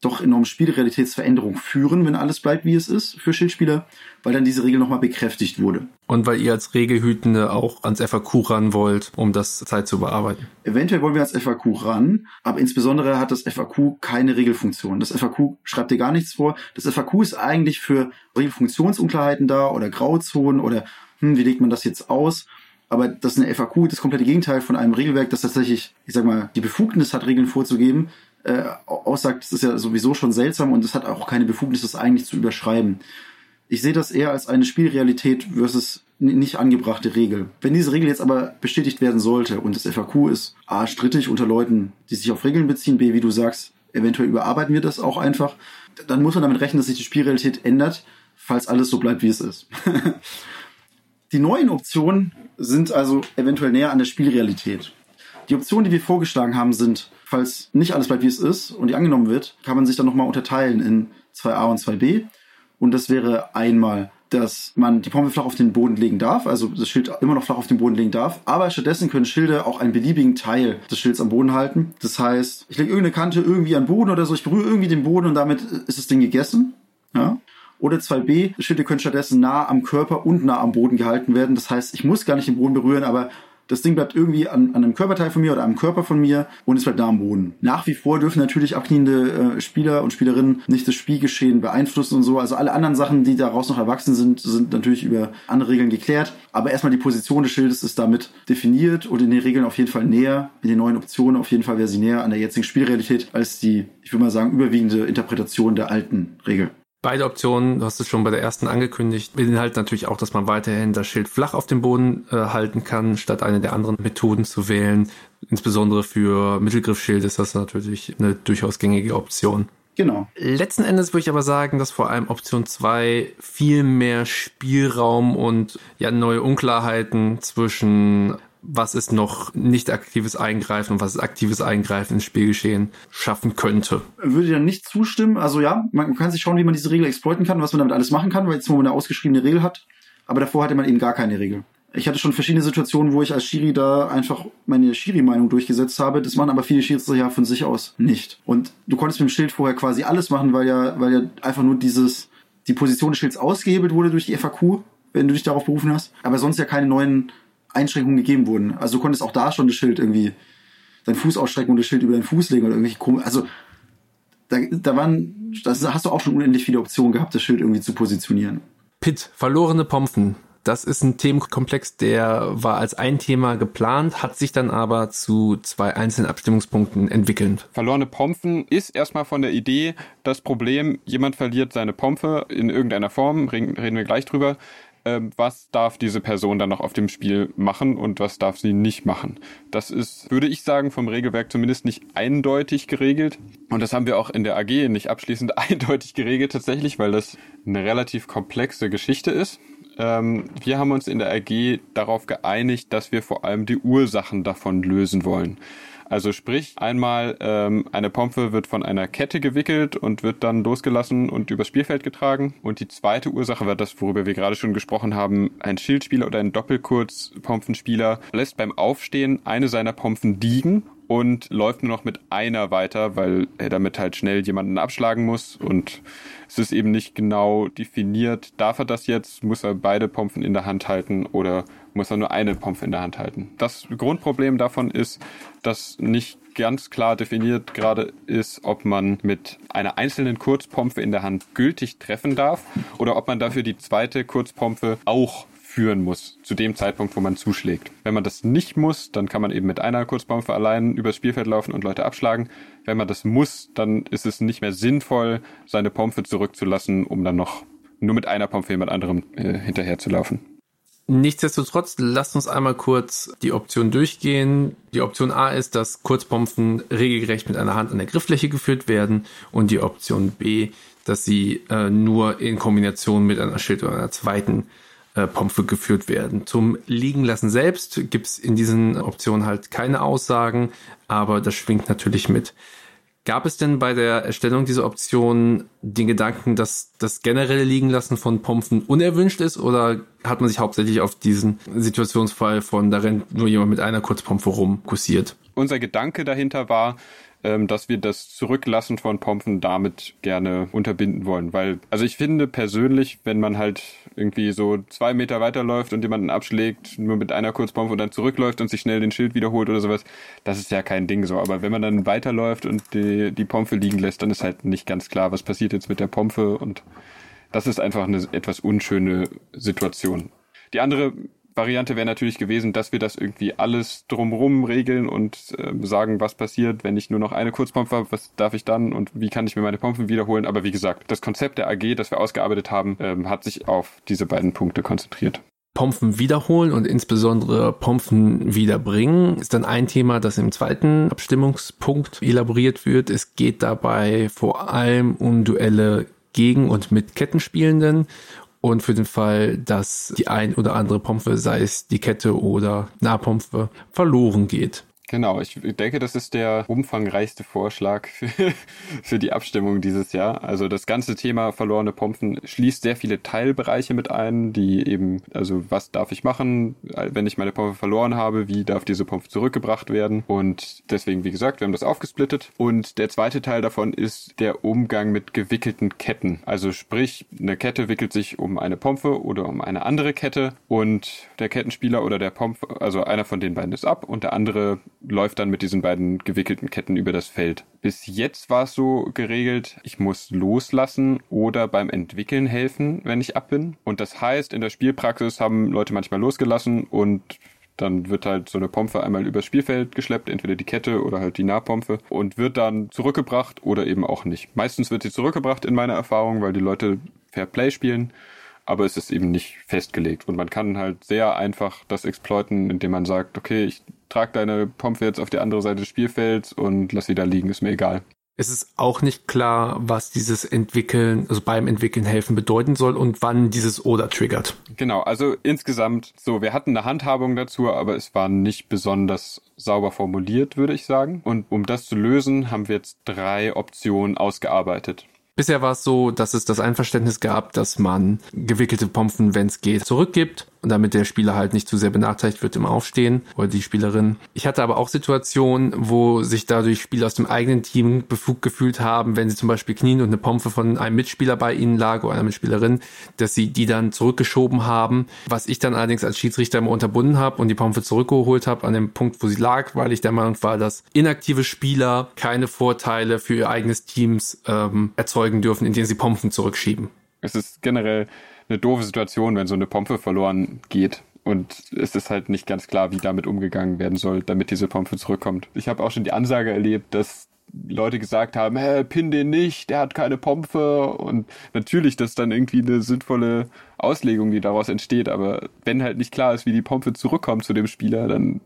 doch enormen Spielrealitätsveränderung führen, wenn alles bleibt, wie es ist für Schildspieler, weil dann diese Regel nochmal bekräftigt wurde. Und weil ihr als Regelhütende auch ans FAQ ran wollt, um das Zeit zu bearbeiten. Eventuell wollen wir ans FAQ ran, aber insbesondere hat das FAQ keine Regelfunktion. Das FAQ schreibt dir gar nichts vor. Das FAQ ist eigentlich für Regelfunktionsunklarheiten da oder Grauzonen oder hm, wie legt man das jetzt aus? Aber das ist eine FAQ, das komplette Gegenteil von einem Regelwerk, das tatsächlich, ich sag mal, die Befugnis hat, Regeln vorzugeben, äh, aussagt, das ist ja sowieso schon seltsam und es hat auch keine Befugnis, das eigentlich zu überschreiben. Ich sehe das eher als eine Spielrealität versus nicht angebrachte Regel. Wenn diese Regel jetzt aber bestätigt werden sollte und das FAQ ist A, strittig unter Leuten, die sich auf Regeln beziehen, B, wie du sagst, eventuell überarbeiten wir das auch einfach, dann muss man damit rechnen, dass sich die Spielrealität ändert, falls alles so bleibt, wie es ist. die neuen Optionen sind also eventuell näher an der Spielrealität. Die Optionen, die wir vorgeschlagen haben, sind, falls nicht alles bleibt, wie es ist und die angenommen wird, kann man sich dann nochmal unterteilen in 2a und 2b. Und das wäre einmal, dass man die Pompe flach auf den Boden legen darf, also das Schild immer noch flach auf den Boden legen darf, aber stattdessen können Schilde auch einen beliebigen Teil des Schilds am Boden halten. Das heißt, ich lege irgendeine Kante irgendwie an den Boden oder so, ich berühre irgendwie den Boden und damit ist das Ding gegessen. Ja? Oder 2b, Schilde können stattdessen nah am Körper und nah am Boden gehalten werden. Das heißt, ich muss gar nicht den Boden berühren, aber das Ding bleibt irgendwie an, an einem Körperteil von mir oder am Körper von mir und es bleibt da am Boden. Nach wie vor dürfen natürlich abkniende äh, Spieler und Spielerinnen nicht das Spielgeschehen beeinflussen und so. Also alle anderen Sachen, die daraus noch erwachsen sind, sind natürlich über andere Regeln geklärt. Aber erstmal die Position des Schildes ist damit definiert und in den Regeln auf jeden Fall näher, in den neuen Optionen auf jeden Fall wäre sie näher an der jetzigen Spielrealität als die, ich würde mal sagen, überwiegende Interpretation der alten Regel. Beide Optionen, du hast es schon bei der ersten angekündigt, beinhalten natürlich auch, dass man weiterhin das Schild flach auf dem Boden äh, halten kann, statt eine der anderen Methoden zu wählen. Insbesondere für Mittelgriffschild ist das natürlich eine durchaus gängige Option. Genau. Letzten Endes würde ich aber sagen, dass vor allem Option 2 viel mehr Spielraum und ja neue Unklarheiten zwischen was ist noch nicht aktives Eingreifen und was ist aktives Eingreifen ins Spielgeschehen schaffen könnte. Würde ja nicht zustimmen. Also ja, man kann sich schauen, wie man diese Regel exploiten kann, was man damit alles machen kann, weil jetzt wo man eine ausgeschriebene Regel hat. Aber davor hatte man eben gar keine Regel. Ich hatte schon verschiedene Situationen, wo ich als Schiri da einfach meine Schiri-Meinung durchgesetzt habe. Das machen aber viele Schiedsrichter ja von sich aus nicht. Und du konntest mit dem Schild vorher quasi alles machen, weil ja, weil ja einfach nur dieses, die Position des Schilds ausgehebelt wurde durch die FAQ, wenn du dich darauf berufen hast. Aber sonst ja keine neuen Einschränkungen gegeben wurden. Also du konntest auch da schon das Schild irgendwie, deinen Fuß ausstrecken und das Schild über deinen Fuß legen oder irgendwelche komisch. Also da, da waren, das hast du auch schon unendlich viele Optionen gehabt, das Schild irgendwie zu positionieren. Pit, verlorene Pompen. Das ist ein Themenkomplex, der war als ein Thema geplant, hat sich dann aber zu zwei einzelnen Abstimmungspunkten entwickelt. Verlorene Pompen ist erstmal von der Idee das Problem, jemand verliert seine Pompe in irgendeiner Form, reden, reden wir gleich drüber ähm, was darf diese Person dann noch auf dem Spiel machen und was darf sie nicht machen. Das ist, würde ich sagen, vom Regelwerk zumindest nicht eindeutig geregelt. Und das haben wir auch in der AG nicht abschließend eindeutig geregelt tatsächlich, weil das eine relativ komplexe Geschichte ist. Ähm, wir haben uns in der AG darauf geeinigt, dass wir vor allem die Ursachen davon lösen wollen. Also sprich, einmal ähm, eine Pompe wird von einer Kette gewickelt und wird dann losgelassen und übers Spielfeld getragen. Und die zweite Ursache war das, worüber wir gerade schon gesprochen haben. Ein Schildspieler oder ein Doppelkurzpompenspieler lässt beim Aufstehen eine seiner Pompen liegen und läuft nur noch mit einer weiter, weil er damit halt schnell jemanden abschlagen muss und es ist eben nicht genau definiert. Darf er das jetzt? Muss er beide Pompen in der Hand halten oder muss er nur eine Pompe in der Hand halten? Das Grundproblem davon ist, dass nicht ganz klar definiert gerade ist, ob man mit einer einzelnen Kurzpompe in der Hand gültig treffen darf oder ob man dafür die zweite Kurzpompe auch führen muss, zu dem Zeitpunkt, wo man zuschlägt. Wenn man das nicht muss, dann kann man eben mit einer Kurzpompe allein übers Spielfeld laufen und Leute abschlagen. Wenn man das muss, dann ist es nicht mehr sinnvoll, seine Pompe zurückzulassen, um dann noch nur mit einer Pompe jemand anderem äh, hinterher zu laufen. Nichtsdestotrotz, lasst uns einmal kurz die Option durchgehen. Die Option A ist, dass Kurzpompen regelgerecht mit einer Hand an der Grifffläche geführt werden und die Option B, dass sie äh, nur in Kombination mit einer Schild- oder einer zweiten äh, Pompe geführt werden. Zum Liegenlassen selbst gibt es in diesen Optionen halt keine Aussagen, aber das schwingt natürlich mit. Gab es denn bei der Erstellung dieser Option den Gedanken, dass das generelle Liegenlassen von Pompen unerwünscht ist oder hat man sich hauptsächlich auf diesen Situationsfall von da rennt nur jemand mit einer Kurzpompe rum kursiert? Unser Gedanke dahinter war, ähm, dass wir das Zurücklassen von Pompen damit gerne unterbinden wollen. Weil, also ich finde persönlich, wenn man halt irgendwie so zwei Meter weiterläuft und jemanden abschlägt, nur mit einer Kurzpompe und dann zurückläuft und sich schnell den Schild wiederholt oder sowas, das ist ja kein Ding so. Aber wenn man dann weiterläuft und die, die Pompe liegen lässt, dann ist halt nicht ganz klar, was passiert jetzt mit der Pompe und das ist einfach eine etwas unschöne Situation. Die andere Variante wäre natürlich gewesen, dass wir das irgendwie alles drumrum regeln und äh, sagen, was passiert, wenn ich nur noch eine Kurzpompe habe, was darf ich dann und wie kann ich mir meine Pompen wiederholen. Aber wie gesagt, das Konzept der AG, das wir ausgearbeitet haben, ähm, hat sich auf diese beiden Punkte konzentriert. Pompen wiederholen und insbesondere Pompen wiederbringen ist dann ein Thema, das im zweiten Abstimmungspunkt elaboriert wird. Es geht dabei vor allem um Duelle gegen und mit Kettenspielenden und für den Fall, dass die ein oder andere Pompe, sei es die Kette oder Nahpompe, verloren geht. Genau, ich denke, das ist der umfangreichste Vorschlag für, die Abstimmung dieses Jahr. Also das ganze Thema verlorene Pompen schließt sehr viele Teilbereiche mit ein, die eben, also was darf ich machen, wenn ich meine Pompe verloren habe, wie darf diese Pompe zurückgebracht werden und deswegen, wie gesagt, wir haben das aufgesplittet und der zweite Teil davon ist der Umgang mit gewickelten Ketten. Also sprich, eine Kette wickelt sich um eine Pompe oder um eine andere Kette und der Kettenspieler oder der Pompe, also einer von den beiden ist ab und der andere läuft dann mit diesen beiden gewickelten Ketten über das Feld. Bis jetzt war es so geregelt, ich muss loslassen oder beim Entwickeln helfen, wenn ich ab bin. Und das heißt, in der Spielpraxis haben Leute manchmal losgelassen und dann wird halt so eine Pompe einmal übers Spielfeld geschleppt, entweder die Kette oder halt die Nahpompe und wird dann zurückgebracht oder eben auch nicht. Meistens wird sie zurückgebracht in meiner Erfahrung, weil die Leute Fair Play spielen aber es ist eben nicht festgelegt. Und man kann halt sehr einfach das exploiten, indem man sagt, okay, ich trage deine Pompe jetzt auf die andere Seite des Spielfelds und lass sie da liegen, ist mir egal. Es ist auch nicht klar, was dieses Entwickeln, also beim Entwickeln helfen bedeuten soll und wann dieses Oder triggert. Genau, also insgesamt so, wir hatten eine Handhabung dazu, aber es war nicht besonders sauber formuliert, würde ich sagen. Und um das zu lösen, haben wir jetzt drei Optionen ausgearbeitet. Bisher war es so, dass es das Einverständnis gab, dass man gewickelte Pompen, wenn es geht, zurückgibt und damit der Spieler halt nicht zu sehr benachteiligt wird im Aufstehen oder die Spielerin. Ich hatte aber auch Situationen, wo sich dadurch Spieler aus dem eigenen Team befugt gefühlt haben, wenn sie zum Beispiel knien und eine Pompe von einem Mitspieler bei ihnen lag oder einer Mitspielerin, dass sie die dann zurückgeschoben haben, was ich dann allerdings als Schiedsrichter immer unterbunden habe und die Pompe zurückgeholt habe an dem Punkt, wo sie lag, weil ich der Meinung war, dass inaktive Spieler keine Vorteile für ihr eigenes Teams ähm, erzeugen dürfen, indem sie Pompen zurückschieben. Es ist generell eine doofe Situation, wenn so eine Pompe verloren geht. Und es ist halt nicht ganz klar, wie damit umgegangen werden soll, damit diese Pompe zurückkommt. Ich habe auch schon die Ansage erlebt, dass Leute gesagt haben, hä, pin den nicht, der hat keine Pompe. Und natürlich, das ist dann irgendwie eine sinnvolle Auslegung, die daraus entsteht. Aber wenn halt nicht klar ist, wie die Pompe zurückkommt zu dem Spieler, dann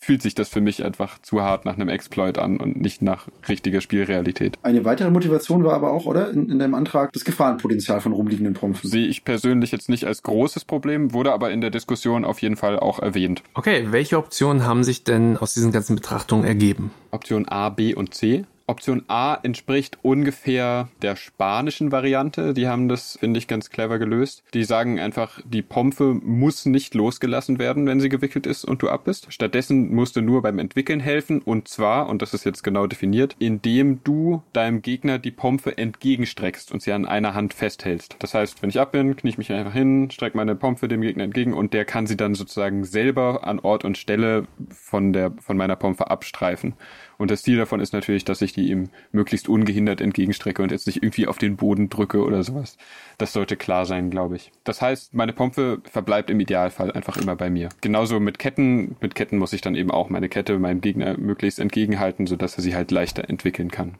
fühlt sich das für mich einfach zu hart nach einem Exploit an und nicht nach richtiger Spielrealität. Eine weitere Motivation war aber auch, oder, in, in deinem Antrag, das Gefahrenpotenzial von rumliegenden Pompen. Sehe ich persönlich jetzt nicht als großes Problem, wurde aber in der Diskussion auf jeden Fall auch erwähnt. Okay, welche Optionen haben sich denn aus diesen ganzen Betrachtungen ergeben? Option A, B und C. Option A entspricht ungefähr der spanischen Variante. Die haben das, finde ich, ganz clever gelöst. Die sagen einfach, die Pompe muss nicht losgelassen werden, wenn sie gewickelt ist und du ab bist. Stattdessen musst du nur beim Entwickeln helfen und zwar, und das ist jetzt genau definiert, indem du deinem Gegner die Pompe entgegenstreckst und sie an einer Hand festhältst. Das heißt, wenn ich ab bin, knie ich mich einfach hin, strecke meine Pompe dem Gegner entgegen und der kann sie dann sozusagen selber an Ort und Stelle von der, von meiner Pompe abstreifen. Und das Ziel davon ist natürlich, dass ich die ihm möglichst ungehindert entgegenstrecke und jetzt nicht irgendwie auf den Boden drücke oder sowas. Das sollte klar sein, glaube ich. Das heißt, meine Pompe verbleibt im Idealfall einfach immer bei mir. Genauso mit Ketten. Mit Ketten muss ich dann eben auch meine Kette meinem Gegner möglichst entgegenhalten, sodass er sie halt leichter entwickeln kann.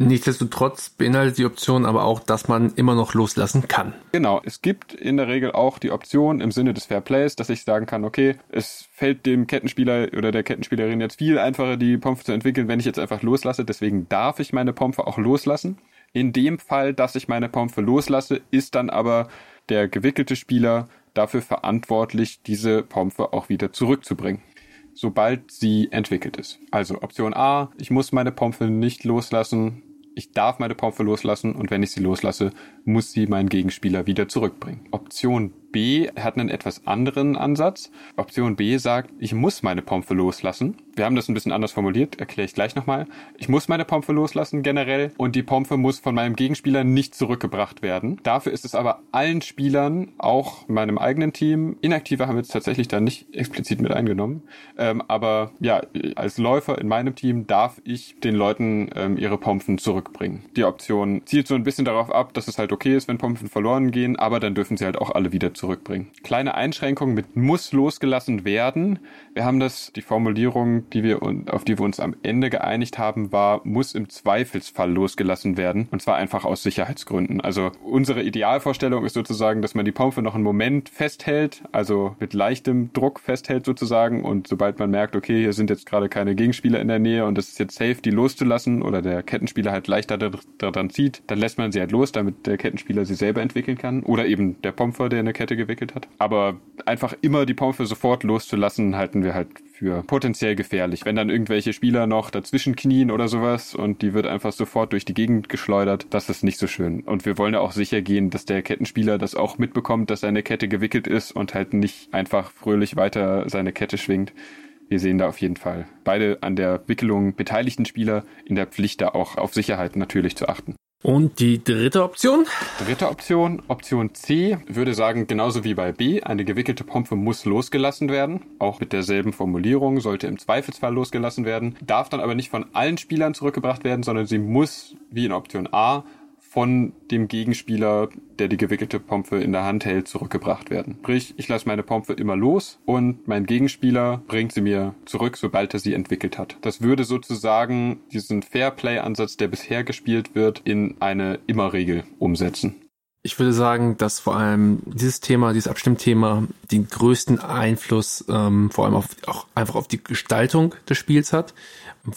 Nichtsdestotrotz beinhaltet die Option aber auch, dass man immer noch loslassen kann. Genau, es gibt in der Regel auch die Option im Sinne des Fair Plays, dass ich sagen kann, okay, es fällt dem Kettenspieler oder der Kettenspielerin jetzt viel einfacher, die Pompe zu entwickeln, wenn ich jetzt einfach loslasse. Deswegen darf ich meine Pompe auch loslassen. In dem Fall, dass ich meine Pompe loslasse, ist dann aber der gewickelte Spieler dafür verantwortlich, diese Pompe auch wieder zurückzubringen sobald sie entwickelt ist. Also Option A, ich muss meine Pompe nicht loslassen, ich darf meine Pompe loslassen und wenn ich sie loslasse, muss sie meinen Gegenspieler wieder zurückbringen. Option B hat einen etwas anderen Ansatz. Option B sagt, ich muss meine Pompe loslassen. Wir haben das ein bisschen anders formuliert, erkläre ich gleich nochmal. Ich muss meine Pompe loslassen generell und die Pompe muss von meinem Gegenspieler nicht zurückgebracht werden. Dafür ist es aber allen Spielern, auch meinem eigenen Team, inaktive haben wir jetzt tatsächlich da nicht explizit mit eingenommen, ähm, aber ja, als Läufer in meinem Team darf ich den Leuten ähm, ihre Pompen zurückbringen. Die Option zielt so ein bisschen darauf ab, dass es halt okay ist, wenn Pompen verloren gehen, aber dann dürfen sie halt auch alle wieder zurückbringen. Kleine Einschränkung mit muss losgelassen werden. Wir haben das, die Formulierung, die wir, auf die wir uns am Ende geeinigt haben, war, muss im Zweifelsfall losgelassen werden. Und zwar einfach aus Sicherheitsgründen. Also unsere Idealvorstellung ist sozusagen, dass man die Pompe noch einen Moment festhält, also mit leichtem Druck festhält sozusagen. Und sobald man merkt, okay, hier sind jetzt gerade keine Gegenspieler in der Nähe und es ist jetzt safe, die loszulassen oder der Kettenspieler halt leichter daran zieht, dann lässt man sie halt los, damit der Kettenspieler sie selber entwickeln kann. Oder eben der Pomper, der eine Kette gewickelt hat. Aber einfach immer die Pompe sofort loszulassen, halten wir halt für potenziell gefährlich. Wenn dann irgendwelche Spieler noch dazwischen knien oder sowas und die wird einfach sofort durch die Gegend geschleudert, das ist nicht so schön. Und wir wollen ja auch sicher gehen, dass der Kettenspieler das auch mitbekommt, dass seine Kette gewickelt ist und halt nicht einfach fröhlich weiter seine Kette schwingt. Wir sehen da auf jeden Fall beide an der Wickelung beteiligten Spieler in der Pflicht, da auch auf Sicherheit natürlich zu achten. Und die dritte Option? Dritte Option, Option C, würde sagen, genauso wie bei B, eine gewickelte Pompe muss losgelassen werden. Auch mit derselben Formulierung, sollte im Zweifelsfall losgelassen werden, darf dann aber nicht von allen Spielern zurückgebracht werden, sondern sie muss, wie in Option A, von dem Gegenspieler, der die gewickelte Pompe in der Hand hält, zurückgebracht werden. Sprich, ich lasse meine Pompe immer los und mein Gegenspieler bringt sie mir zurück, sobald er sie entwickelt hat. Das würde sozusagen diesen Fairplay-Ansatz, der bisher gespielt wird, in eine Immerregel umsetzen. Ich würde sagen, dass vor allem dieses Thema, dieses Abstimmthema, den größten Einfluss ähm, vor allem auf, auch einfach auf die Gestaltung des Spiels hat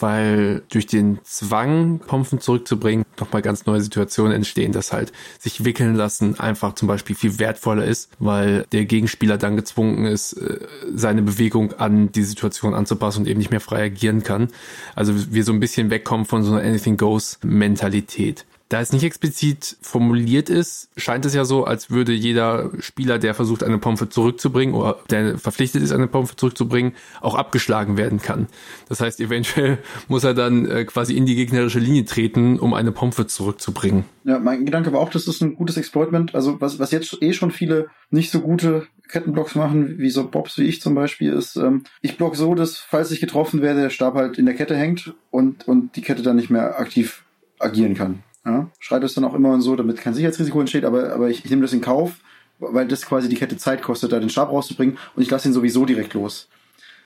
weil durch den Zwang, Pompen zurückzubringen, nochmal ganz neue Situationen entstehen, dass halt sich wickeln lassen einfach zum Beispiel viel wertvoller ist, weil der Gegenspieler dann gezwungen ist, äh, seine Bewegung an die Situation anzupassen und eben nicht mehr frei agieren kann. Also wir so ein bisschen wegkommen von so einer Anything Goes Mentalität. Da es nicht explizit formuliert ist, scheint es ja so, als würde jeder Spieler, der versucht, eine Pompe zurückzubringen oder der verpflichtet ist, eine Pompe zurückzubringen, auch abgeschlagen werden kann. Das heißt, eventuell muss er dann äh, quasi in die gegnerische Linie treten, um eine Pompe zurückzubringen. Ja, mein Gedanke war auch, das ist ein gutes Exploitment. Also was, was jetzt eh schon viele nicht so gute Kettenblocks machen, wie so Bobs wie ich zum Beispiel, ist, ähm, ich block so, dass falls ich getroffen werde, der Stab halt in der Kette hängt und, und die Kette dann nicht mehr aktiv agieren kann. Ja, schreibe es dann auch immer so, damit kein Sicherheitsrisiko entsteht, aber, aber ich, ich nehme das in Kauf, weil das quasi die Kette Zeit kostet, da den Stab rauszubringen und ich lasse ihn sowieso direkt los.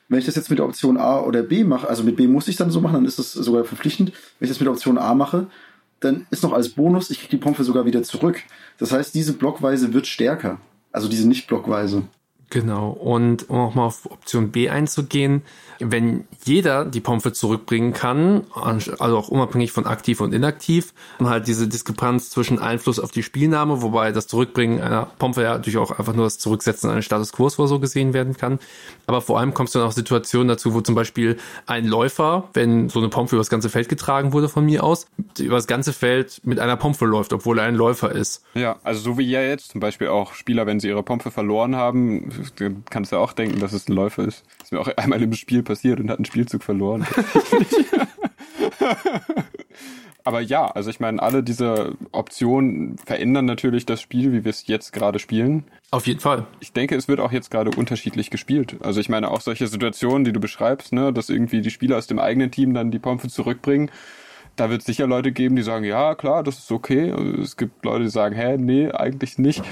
Wenn ich das jetzt mit der Option A oder B mache, also mit B muss ich dann so machen, dann ist das sogar verpflichtend. Wenn ich das mit der Option A mache, dann ist noch als Bonus, ich kriege die Pompe sogar wieder zurück. Das heißt, diese Blockweise wird stärker. Also diese Nicht-Blockweise. Genau. Und um auch mal auf Option B einzugehen, wenn jeder die Pompe zurückbringen kann, also auch unabhängig von aktiv und inaktiv, und halt diese Diskrepanz zwischen Einfluss auf die Spielnahme, wobei das Zurückbringen einer Pompe ja natürlich auch einfach nur das Zurücksetzen eines Status Quo so gesehen werden kann. Aber vor allem kommst du dann auch Situationen dazu, wo zum Beispiel ein Läufer, wenn so eine Pompe über das ganze Feld getragen wurde von mir aus, über das ganze Feld mit einer Pompe läuft, obwohl er ein Läufer ist. Ja, also so wie ja jetzt zum Beispiel auch Spieler, wenn sie ihre Pompe verloren haben, kannst du auch denken, dass es ein Läufer ist. Das ist mir auch einmal im Spiel passiert und hat einen Spielzug verloren. Aber ja, also ich meine, alle diese Optionen verändern natürlich das Spiel, wie wir es jetzt gerade spielen. Auf jeden Fall. Ich denke, es wird auch jetzt gerade unterschiedlich gespielt. Also ich meine, auch solche Situationen, die du beschreibst, ne, dass irgendwie die Spieler aus dem eigenen Team dann die Pompe zurückbringen. Da wird es sicher Leute geben, die sagen, ja, klar, das ist okay. Es gibt Leute, die sagen, hä, nee, eigentlich nicht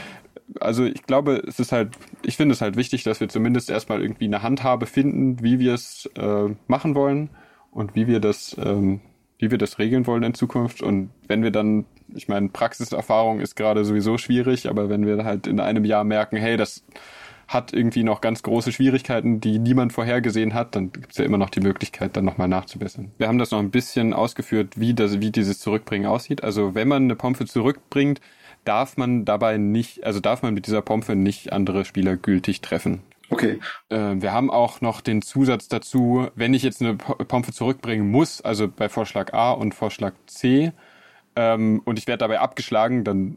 also ich glaube, es ist halt, ich finde es halt wichtig, dass wir zumindest erstmal irgendwie eine Handhabe finden, wie wir es äh, machen wollen und wie wir das, ähm, wie wir das regeln wollen in Zukunft. Und wenn wir dann, ich meine, Praxiserfahrung ist gerade sowieso schwierig, aber wenn wir halt in einem Jahr merken, hey, das hat irgendwie noch ganz große Schwierigkeiten, die niemand vorhergesehen hat, dann gibt es ja immer noch die Möglichkeit, dann nochmal nachzubessern. Wir haben das noch ein bisschen ausgeführt, wie, das, wie dieses Zurückbringen aussieht. Also wenn man eine Pompe zurückbringt, darf man dabei nicht, also darf man mit dieser Pompe nicht andere Spieler gültig treffen. Okay. Äh, wir haben auch noch den Zusatz dazu, wenn ich jetzt eine Po- Pompe zurückbringen muss, also bei Vorschlag A und Vorschlag C, ähm, und ich werde dabei abgeschlagen, dann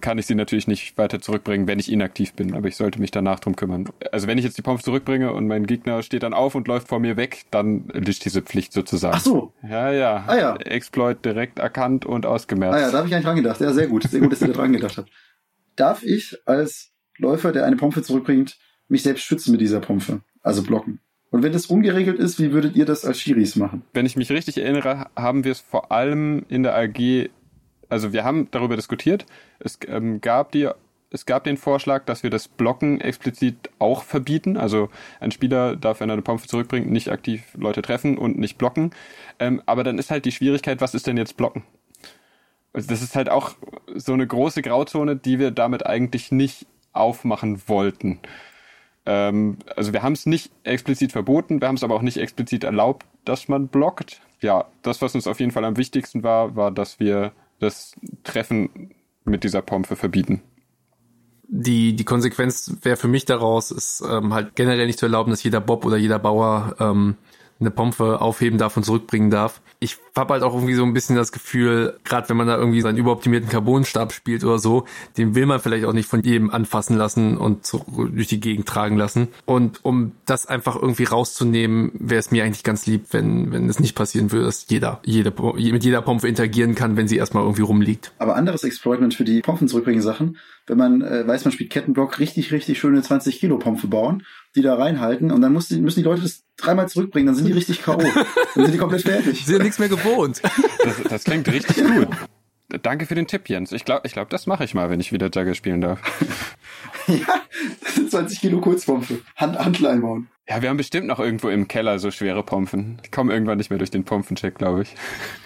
kann ich sie natürlich nicht weiter zurückbringen, wenn ich inaktiv bin, aber ich sollte mich danach drum kümmern. Also wenn ich jetzt die Pompe zurückbringe und mein Gegner steht dann auf und läuft vor mir weg, dann liegt diese Pflicht sozusagen. Ach so. Ja, ja. Ah, ja. Exploit direkt erkannt und ausgemerzt. Ah ja, da habe ich eigentlich dran gedacht. Ja, sehr gut. Sehr gut, dass ihr da dran gedacht habt. Darf ich als Läufer, der eine Pompe zurückbringt, mich selbst schützen mit dieser Pompe? Also blocken. Und wenn das ungeregelt ist, wie würdet ihr das als Schiris machen? wenn ich mich richtig erinnere, haben wir es vor allem in der AG, also wir haben darüber diskutiert. Es ähm, gab die, es gab den Vorschlag, dass wir das Blocken explizit auch verbieten. Also ein Spieler darf, wenn er eine Pompe zurückbringt, nicht aktiv Leute treffen und nicht blocken. Ähm, aber dann ist halt die Schwierigkeit, was ist denn jetzt blocken? Also das ist halt auch so eine große Grauzone, die wir damit eigentlich nicht aufmachen wollten. Ähm, also wir haben es nicht explizit verboten, wir haben es aber auch nicht explizit erlaubt, dass man blockt. Ja, das, was uns auf jeden Fall am wichtigsten war, war, dass wir das Treffen mit dieser Pompe verbieten. die, die Konsequenz wäre für mich daraus, ist ähm, halt generell nicht zu erlauben, dass jeder Bob oder jeder Bauer ähm, eine Pompe aufheben darf und zurückbringen darf. Ich habe halt auch irgendwie so ein bisschen das Gefühl, gerade wenn man da irgendwie seinen überoptimierten Carbonstab spielt oder so, den will man vielleicht auch nicht von jedem anfassen lassen und durch die Gegend tragen lassen. Und um das einfach irgendwie rauszunehmen, wäre es mir eigentlich ganz lieb, wenn, wenn es nicht passieren würde, dass jeder, jede, mit jeder Pompe interagieren kann, wenn sie erstmal irgendwie rumliegt. Aber anderes Exploitment für die Pompen zurückbringen Sachen, wenn man äh, weiß, man spielt Kettenblock, richtig, richtig schöne 20 Kilo Pompe bauen, die da reinhalten und dann muss die, müssen die Leute das dreimal zurückbringen, dann sind die richtig K.O. dann sind die komplett fertig. Sie sind nichts mehr gewohnt. Das, das klingt richtig gut. Danke für den Tipp, Jens. Ich glaube, ich glaub, das mache ich mal, wenn ich wieder Jugger spielen darf. ja, 20 Kilo Kurzpompe. Hand, Handel einbauen. Ja, wir haben bestimmt noch irgendwo im Keller so schwere Pompen. Ich komme irgendwann nicht mehr durch den Pompencheck, glaube ich.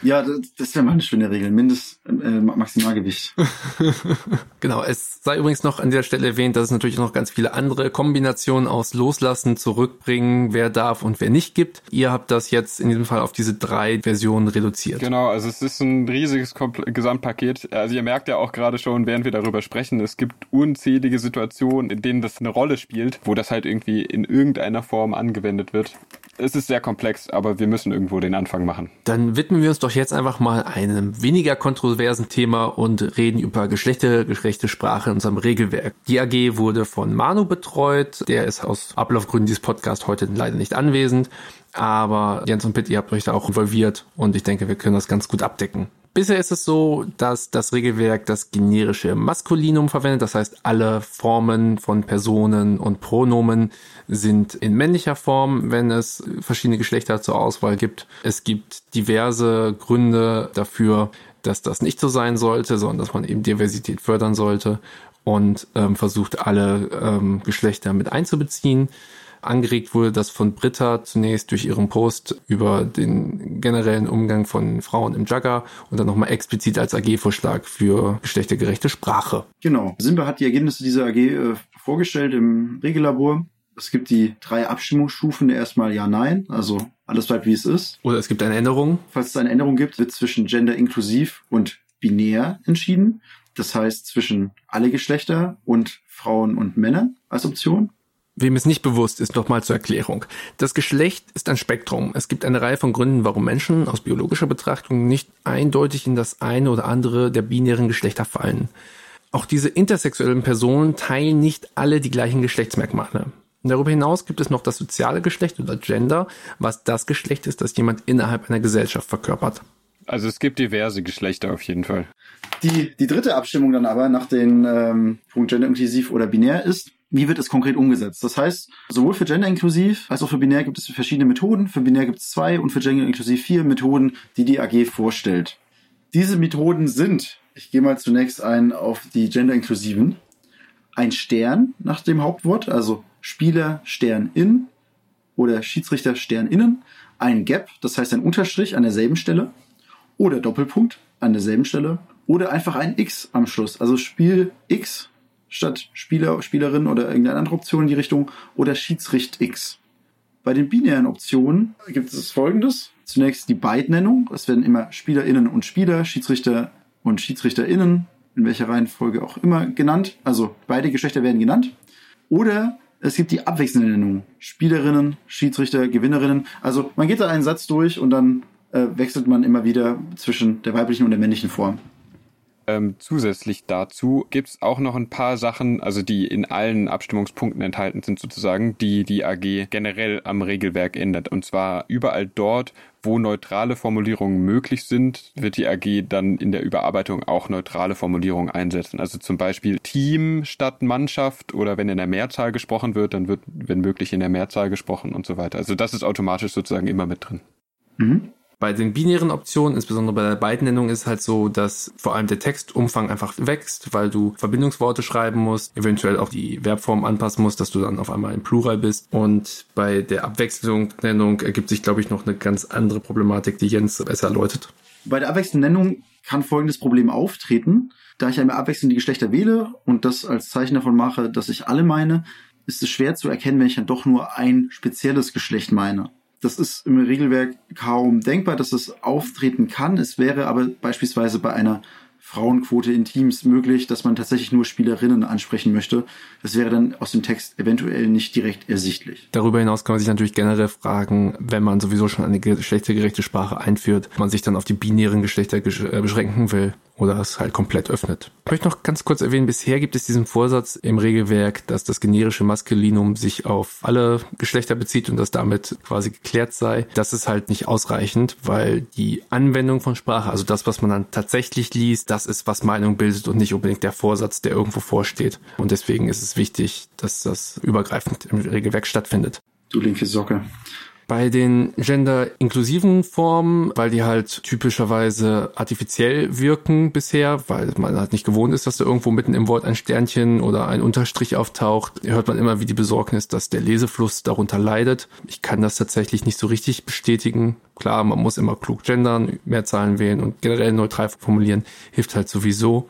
Ja, das, das wäre meine schöne Regel. Mindest äh, Maximalgewicht. Genau, es sei übrigens noch an der Stelle erwähnt, dass es natürlich noch ganz viele andere Kombinationen aus Loslassen, Zurückbringen, wer darf und wer nicht gibt. Ihr habt das jetzt in diesem Fall auf diese drei Versionen reduziert. Genau, also es ist ein riesiges Kompl- Gesamtpaket. Also ihr merkt ja auch gerade schon, während wir darüber sprechen, es gibt unzählige Situationen, in denen das eine Rolle spielt, wo das halt irgendwie in irgendeiner Form angewendet wird. Es ist sehr komplex, aber wir müssen irgendwo den Anfang machen. Dann widmen wir uns doch jetzt einfach mal einem weniger kontroversen Thema und reden über geschlechtergerechte Sprache in unserem Regelwerk. Die AG wurde von Manu betreut. Der ist aus Ablaufgründen dieses Podcasts heute leider nicht anwesend. Aber Jens und Pitt, ihr habt euch da auch involviert und ich denke, wir können das ganz gut abdecken. Bisher ist es so, dass das Regelwerk das generische Maskulinum verwendet. Das heißt, alle Formen von Personen und Pronomen sind in männlicher Form, wenn es verschiedene Geschlechter zur Auswahl gibt. Es gibt diverse Gründe dafür, dass das nicht so sein sollte, sondern dass man eben Diversität fördern sollte und ähm, versucht, alle ähm, Geschlechter mit einzubeziehen. Angeregt wurde das von Britta zunächst durch ihren Post über den generellen Umgang von Frauen im Jugger und dann nochmal explizit als AG-Vorschlag für geschlechtergerechte Sprache. Genau. Simba hat die Ergebnisse dieser AG äh, vorgestellt im Regellabor. Es gibt die drei Abstimmungsstufen. Erstmal Ja, Nein. Also alles bleibt wie es ist. Oder es gibt eine Änderung. Falls es eine Änderung gibt, wird zwischen Gender inklusiv und binär entschieden. Das heißt zwischen alle Geschlechter und Frauen und Männer als Option. Wem es nicht bewusst ist, nochmal zur Erklärung. Das Geschlecht ist ein Spektrum. Es gibt eine Reihe von Gründen, warum Menschen aus biologischer Betrachtung nicht eindeutig in das eine oder andere der binären Geschlechter fallen. Auch diese intersexuellen Personen teilen nicht alle die gleichen Geschlechtsmerkmale. Darüber hinaus gibt es noch das soziale Geschlecht oder Gender, was das Geschlecht ist, das jemand innerhalb einer Gesellschaft verkörpert. Also es gibt diverse Geschlechter auf jeden Fall. Die, die dritte Abstimmung dann aber nach den ähm, Punkt Gender inklusiv oder binär ist, wie wird es konkret umgesetzt? Das heißt, sowohl für Gender inklusiv als auch für binär gibt es verschiedene Methoden. Für binär gibt es zwei und für Gender inklusiv vier Methoden, die die AG vorstellt. Diese Methoden sind, ich gehe mal zunächst ein auf die Gender inklusiven, ein Stern nach dem Hauptwort, also Spieler Stern in oder Schiedsrichter Stern innen, ein Gap, das heißt ein Unterstrich an derselben Stelle oder Doppelpunkt an derselben Stelle oder einfach ein X am Schluss, also Spiel X statt Spieler, Spielerin oder irgendeine andere Option in die Richtung oder Schiedsricht X. Bei den binären Optionen gibt es folgendes. Zunächst die Beidnennung. Es werden immer SpielerInnen und Spieler, Schiedsrichter und SchiedsrichterInnen in welcher Reihenfolge auch immer, genannt. Also beide Geschlechter werden genannt. Oder es gibt die abwechselnde Nennung. Spielerinnen, Schiedsrichter, Gewinnerinnen. Also man geht da einen Satz durch und dann äh, wechselt man immer wieder zwischen der weiblichen und der männlichen Form. Ähm, zusätzlich dazu gibt es auch noch ein paar Sachen, also die in allen Abstimmungspunkten enthalten sind sozusagen, die die AG generell am Regelwerk ändert. Und zwar überall dort, wo neutrale Formulierungen möglich sind, wird die AG dann in der Überarbeitung auch neutrale Formulierungen einsetzen. Also zum Beispiel Team statt Mannschaft oder wenn in der Mehrzahl gesprochen wird, dann wird, wenn möglich, in der Mehrzahl gesprochen und so weiter. Also das ist automatisch sozusagen immer mit drin. Mhm. Bei den binären Optionen, insbesondere bei der Beidennennung, ist halt so, dass vor allem der Textumfang einfach wächst, weil du Verbindungsworte schreiben musst, eventuell auch die Verbform anpassen musst, dass du dann auf einmal im Plural bist. Und bei der Abwechslungsnennung ergibt sich, glaube ich, noch eine ganz andere Problematik, die Jens besser erläutert. Bei der abwechselnden Nennung kann folgendes Problem auftreten. Da ich einmal abwechselnd die Geschlechter wähle und das als Zeichen davon mache, dass ich alle meine, ist es schwer zu erkennen, wenn ich dann doch nur ein spezielles Geschlecht meine. Das ist im Regelwerk kaum denkbar, dass es auftreten kann. Es wäre aber beispielsweise bei einer Frauenquote in Teams möglich, dass man tatsächlich nur Spielerinnen ansprechen möchte. Das wäre dann aus dem Text eventuell nicht direkt ersichtlich. Darüber hinaus kann man sich natürlich generell fragen, wenn man sowieso schon eine geschlechtergerechte Sprache einführt, man sich dann auf die binären Geschlechter gesch- äh, beschränken will oder es halt komplett öffnet. Ich möchte noch ganz kurz erwähnen, bisher gibt es diesen Vorsatz im Regelwerk, dass das generische Maskulinum sich auf alle Geschlechter bezieht und das damit quasi geklärt sei. Das ist halt nicht ausreichend, weil die Anwendung von Sprache, also das, was man dann tatsächlich liest, das ist, was Meinung bildet und nicht unbedingt der Vorsatz, der irgendwo vorsteht. Und deswegen ist es wichtig, dass das übergreifend im Regelwerk stattfindet. Du linke Socke. Bei den gender-inklusiven Formen, weil die halt typischerweise artifiziell wirken bisher, weil man halt nicht gewohnt ist, dass da irgendwo mitten im Wort ein Sternchen oder ein Unterstrich auftaucht, hört man immer wie die Besorgnis, dass der Lesefluss darunter leidet. Ich kann das tatsächlich nicht so richtig bestätigen. Klar, man muss immer klug gendern, Mehrzahlen wählen und generell neutral formulieren, hilft halt sowieso.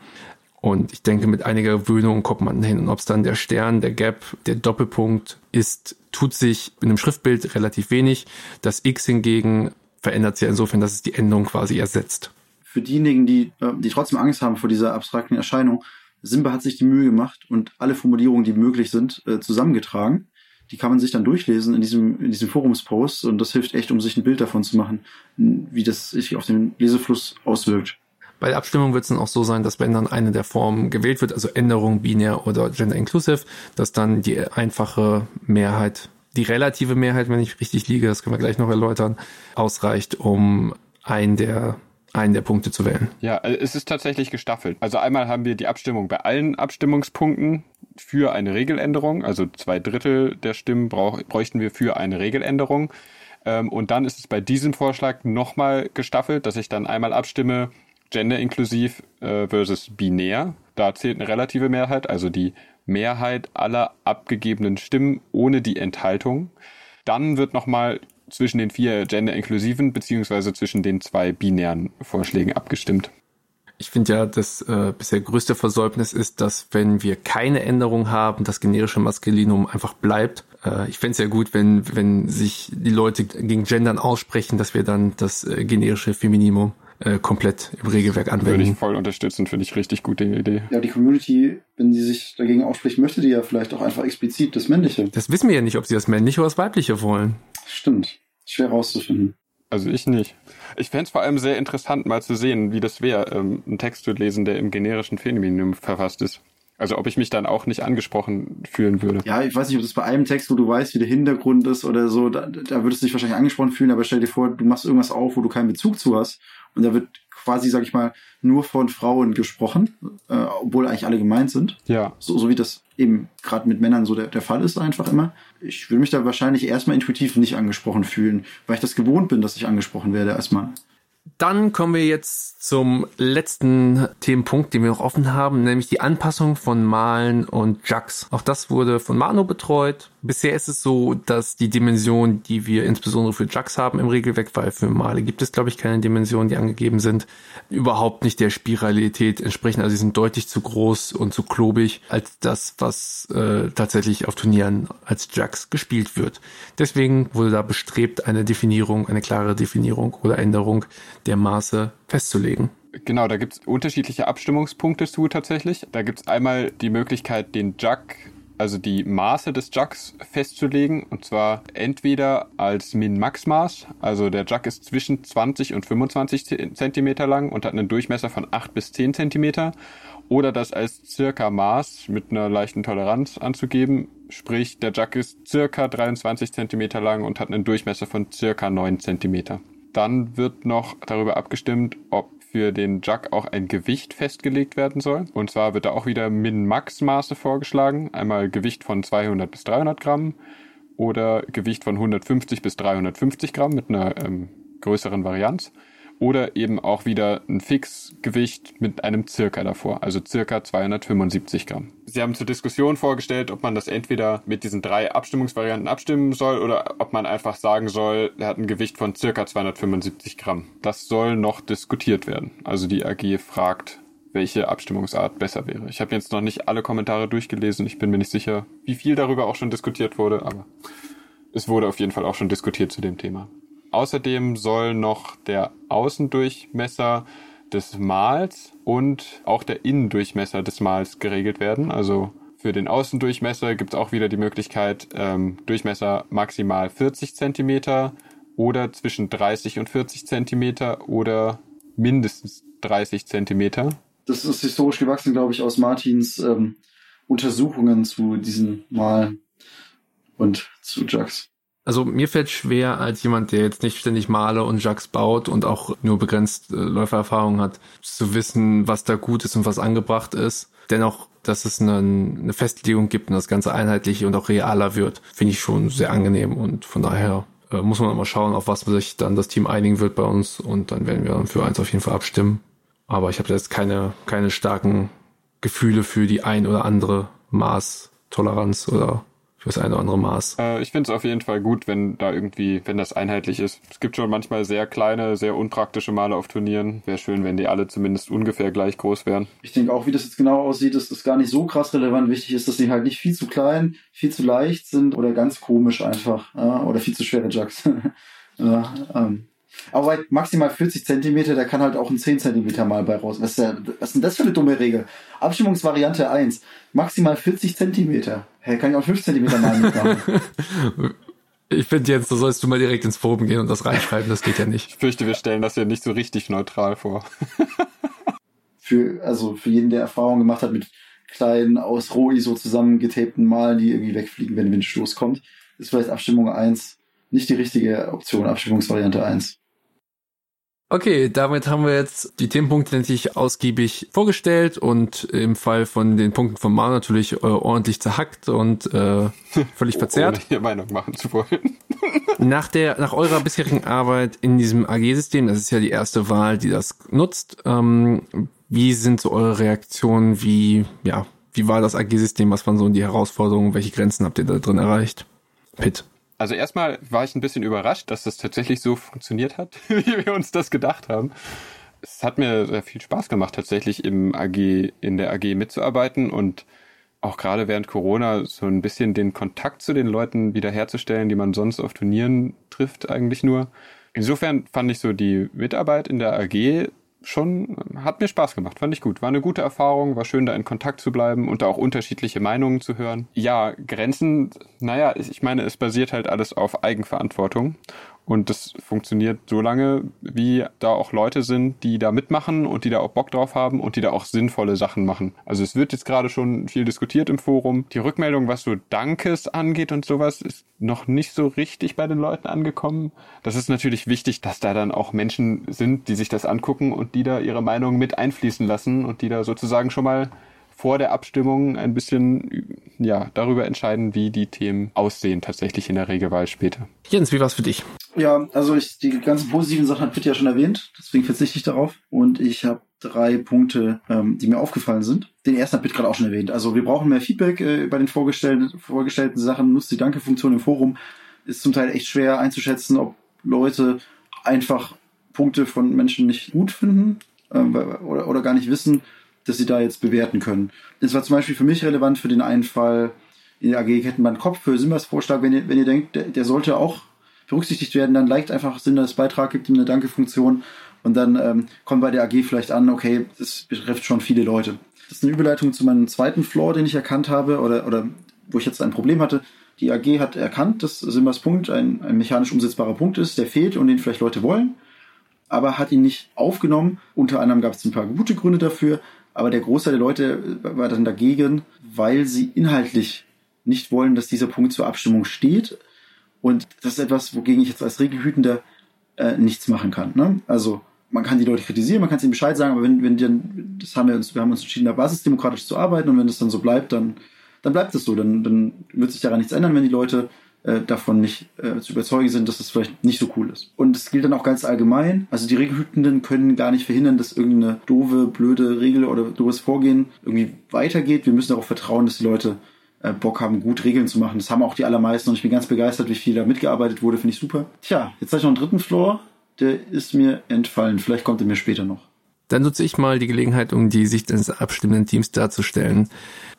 Und ich denke, mit einiger Gewöhnung kommt man hin. Und ob es dann der Stern, der Gap, der Doppelpunkt ist, tut sich in einem Schriftbild relativ wenig. Das X hingegen verändert sich insofern, dass es die Endung quasi ersetzt. Für diejenigen, die, äh, die trotzdem Angst haben vor dieser abstrakten Erscheinung, Simba hat sich die Mühe gemacht und alle Formulierungen, die möglich sind, äh, zusammengetragen. Die kann man sich dann durchlesen in diesem, in diesem Forumspost und das hilft echt, um sich ein Bild davon zu machen, wie das sich auf den Lesefluss auswirkt. Bei der Abstimmung wird es dann auch so sein, dass wenn dann eine der Formen gewählt wird, also Änderung, binär oder gender inclusive, dass dann die einfache Mehrheit, die relative Mehrheit, wenn ich richtig liege, das können wir gleich noch erläutern, ausreicht, um einen der einen der Punkte zu wählen. Ja, also es ist tatsächlich gestaffelt. Also einmal haben wir die Abstimmung bei allen Abstimmungspunkten für eine Regeländerung. Also zwei Drittel der Stimmen brauch, bräuchten wir für eine Regeländerung. Ähm, und dann ist es bei diesem Vorschlag nochmal gestaffelt, dass ich dann einmal abstimme, genderinklusiv äh, versus binär. Da zählt eine relative Mehrheit, also die Mehrheit aller abgegebenen Stimmen ohne die Enthaltung. Dann wird nochmal zwischen den vier genderinklusiven beziehungsweise zwischen den zwei binären Vorschlägen abgestimmt. Ich finde ja, das äh, bisher größte Versäumnis ist, dass wenn wir keine Änderung haben, das generische Maskulinum einfach bleibt. Äh, ich fände es ja gut, wenn, wenn sich die Leute gegen Gendern aussprechen, dass wir dann das äh, generische Femininum äh, komplett im Regelwerk Würde ich anwenden. voll unterstützen, finde ich richtig gute Idee. Ja, die Community, wenn die sich dagegen ausspricht, möchte die ja vielleicht auch einfach explizit das Männliche. Das wissen wir ja nicht, ob sie das männliche oder das weibliche wollen. Stimmt. Schwer rauszufinden. Also ich nicht. Ich fände es vor allem sehr interessant, mal zu sehen, wie das wäre, ähm, einen Text zu lesen, der im generischen Femininum verfasst ist. Also ob ich mich dann auch nicht angesprochen fühlen würde. Ja, ich weiß nicht, ob das bei einem Text, wo du weißt, wie der Hintergrund ist oder so, da, da würdest du dich wahrscheinlich angesprochen fühlen, aber stell dir vor, du machst irgendwas auf, wo du keinen Bezug zu hast und da wird quasi, sag ich mal, nur von Frauen gesprochen, äh, obwohl eigentlich alle gemeint sind. Ja. So, so wie das eben gerade mit Männern so der, der Fall ist einfach immer. Ich würde mich da wahrscheinlich erstmal intuitiv nicht angesprochen fühlen, weil ich das gewohnt bin, dass ich angesprochen werde erstmal. Dann kommen wir jetzt zum letzten Themenpunkt, den wir noch offen haben, nämlich die Anpassung von Malen und Jugs. Auch das wurde von Mano betreut. Bisher ist es so, dass die Dimension, die wir insbesondere für Jugs haben im Regelwerk, weil für Male gibt es, glaube ich, keine Dimensionen, die angegeben sind, überhaupt nicht der Spiralität entsprechen. Also sie sind deutlich zu groß und zu klobig als das, was äh, tatsächlich auf Turnieren als Jugs gespielt wird. Deswegen wurde da bestrebt, eine Definierung, eine klare Definierung oder Änderung der Maße festzulegen. Genau, da gibt's unterschiedliche Abstimmungspunkte zu tatsächlich. Da gibt's einmal die Möglichkeit, den Jug, also die Maße des Jugs festzulegen. Und zwar entweder als Min-Max-Maß. Also der Jug ist zwischen 20 und 25 Zentimeter lang und hat einen Durchmesser von 8 bis 10 Zentimeter. Oder das als circa Maß mit einer leichten Toleranz anzugeben. Sprich, der Jug ist circa 23 Zentimeter lang und hat einen Durchmesser von circa 9 Zentimeter. Dann wird noch darüber abgestimmt, ob für den Jug auch ein Gewicht festgelegt werden soll. Und zwar wird da auch wieder Min-Max-Maße vorgeschlagen. Einmal Gewicht von 200 bis 300 Gramm oder Gewicht von 150 bis 350 Gramm mit einer ähm, größeren Varianz oder eben auch wieder ein Fixgewicht mit einem Circa davor, also circa 275 Gramm. Sie haben zur Diskussion vorgestellt, ob man das entweder mit diesen drei Abstimmungsvarianten abstimmen soll oder ob man einfach sagen soll, er hat ein Gewicht von circa 275 Gramm. Das soll noch diskutiert werden. Also die AG fragt, welche Abstimmungsart besser wäre. Ich habe jetzt noch nicht alle Kommentare durchgelesen. Ich bin mir nicht sicher, wie viel darüber auch schon diskutiert wurde, aber es wurde auf jeden Fall auch schon diskutiert zu dem Thema. Außerdem soll noch der Außendurchmesser des Mals und auch der Innendurchmesser des Mals geregelt werden. Also für den Außendurchmesser gibt es auch wieder die Möglichkeit, ähm, Durchmesser maximal 40 Zentimeter oder zwischen 30 und 40 Zentimeter oder mindestens 30 Zentimeter. Das ist historisch gewachsen, glaube ich, aus Martins ähm, Untersuchungen zu diesen Malen und zu Jugs. Also mir fällt schwer, als jemand, der jetzt nicht ständig Male und Jugs baut und auch nur begrenzt äh, Läufererfahrung hat, zu wissen, was da gut ist und was angebracht ist. Dennoch, dass es eine, eine Festlegung gibt und das Ganze einheitlich und auch realer wird, finde ich schon sehr angenehm und von daher äh, muss man mal schauen, auf was sich dann das Team einigen wird bei uns und dann werden wir für eins auf jeden Fall abstimmen. Aber ich habe jetzt keine, keine starken Gefühle für die ein oder andere Maßtoleranz oder fürs eine oder andere Maß. Äh, ich finde es auf jeden Fall gut, wenn da irgendwie, wenn das einheitlich ist. Es gibt schon manchmal sehr kleine, sehr unpraktische Male auf Turnieren. Wäre schön, wenn die alle zumindest ungefähr gleich groß wären. Ich denke auch, wie das jetzt genau aussieht, ist das gar nicht so krass relevant. Wichtig ist, dass die halt nicht viel zu klein, viel zu leicht sind oder ganz komisch einfach. Ja, oder viel zu schwere Jugs. ja, ähm. Aber bei maximal 40 Zentimeter, da kann halt auch ein 10 Zentimeter mal bei raus. Was ist, ja, was ist denn das für eine dumme Regel? Abstimmungsvariante 1. Maximal 40 Zentimeter. Hä, kann ich auch 5 Zentimeter mal mitmachen? Ich finde jetzt, da sollst du mal direkt ins Forum gehen und das reinschreiben, das geht ja nicht. Ich fürchte, wir stellen das ja nicht so richtig neutral vor. für, also für jeden, der Erfahrung gemacht hat mit kleinen, aus Roh-ISO zusammengetapten Malen, die irgendwie wegfliegen, wenn Windstoß kommt, ist vielleicht Abstimmung 1 nicht die richtige Option, Abstimmungsvariante 1. Okay, damit haben wir jetzt die Themenpunkte natürlich ausgiebig vorgestellt und im Fall von den Punkten von Mar natürlich äh, ordentlich zerhackt und äh, völlig verzerrt. Ohne hier Meinung machen zu wollen. nach der, nach eurer bisherigen Arbeit in diesem AG-System, das ist ja die erste Wahl, die das nutzt, ähm, wie sind so eure Reaktionen? Wie, ja, wie war das AG-System? Was waren so die Herausforderungen? Welche Grenzen habt ihr da drin erreicht? Pitt. Also erstmal war ich ein bisschen überrascht, dass das tatsächlich so funktioniert hat, wie wir uns das gedacht haben. Es hat mir sehr viel Spaß gemacht, tatsächlich im AG, in der AG mitzuarbeiten und auch gerade während Corona so ein bisschen den Kontakt zu den Leuten wiederherzustellen, die man sonst auf Turnieren trifft, eigentlich nur. Insofern fand ich so die Mitarbeit in der AG schon, hat mir Spaß gemacht, fand ich gut. War eine gute Erfahrung, war schön, da in Kontakt zu bleiben und da auch unterschiedliche Meinungen zu hören. Ja, Grenzen, naja, ich meine, es basiert halt alles auf Eigenverantwortung. Und das funktioniert so lange, wie da auch Leute sind, die da mitmachen und die da auch Bock drauf haben und die da auch sinnvolle Sachen machen. Also es wird jetzt gerade schon viel diskutiert im Forum. Die Rückmeldung, was so Dankes angeht und sowas, ist noch nicht so richtig bei den Leuten angekommen. Das ist natürlich wichtig, dass da dann auch Menschen sind, die sich das angucken und die da ihre Meinung mit einfließen lassen und die da sozusagen schon mal vor der Abstimmung ein bisschen ja, darüber entscheiden, wie die Themen aussehen, tatsächlich in der Regelwahl später. Jens, wie war's für dich? Ja, also ich, die ganzen positiven Sachen hat Pitt ja schon erwähnt, deswegen verzichte ich darauf. Und ich habe drei Punkte, ähm, die mir aufgefallen sind. Den ersten hat Pitt gerade auch schon erwähnt. Also wir brauchen mehr Feedback äh, bei den vorgestellten, vorgestellten Sachen. Nutzt die Danke-Funktion im Forum. Ist zum Teil echt schwer einzuschätzen, ob Leute einfach Punkte von Menschen nicht gut finden äh, oder, oder gar nicht wissen, dass sie da jetzt bewerten können. Das war zum Beispiel für mich relevant für den einen Fall in der AG Kettenbahn Kopf für Simbas Vorschlag, wenn ihr, wenn ihr denkt, der, der sollte auch berücksichtigt werden, dann liked einfach Simbas Beitrag, gibt ihm eine Danke-Funktion Und dann ähm, kommt bei der AG vielleicht an, okay, das betrifft schon viele Leute. Das ist eine Überleitung zu meinem zweiten Flaw, den ich erkannt habe oder, oder wo ich jetzt ein Problem hatte. Die AG hat erkannt, dass Simbas Punkt ein, ein mechanisch umsetzbarer Punkt ist, der fehlt und den vielleicht Leute wollen, aber hat ihn nicht aufgenommen. Unter anderem gab es ein paar gute Gründe dafür, aber der Großteil der Leute war dann dagegen, weil sie inhaltlich nicht wollen, dass dieser Punkt zur Abstimmung steht. Und das ist etwas, wogegen ich jetzt als Regelhütender äh, nichts machen kann. Ne? Also man kann die Leute kritisieren, man kann ihnen Bescheid sagen, aber wenn, wenn dann, das haben wir uns, wir haben uns entschieden, da basisdemokratisch zu arbeiten und wenn das dann so bleibt, dann, dann bleibt es so. Dann, dann wird sich daran nichts ändern, wenn die Leute äh, davon nicht äh, zu überzeugen sind, dass es vielleicht nicht so cool ist. Und es gilt dann auch ganz allgemein. Also die Regelhütenden können gar nicht verhindern, dass irgendeine doofe, blöde Regel oder doofes Vorgehen irgendwie weitergeht. Wir müssen darauf vertrauen, dass die Leute äh, Bock haben, gut Regeln zu machen. Das haben auch die allermeisten und ich bin ganz begeistert, wie viel da mitgearbeitet wurde, finde ich super. Tja, jetzt habe ich noch einen dritten Floor, der ist mir entfallen. Vielleicht kommt er mir später noch. Dann nutze ich mal die Gelegenheit, um die Sicht des abstimmenden Teams darzustellen.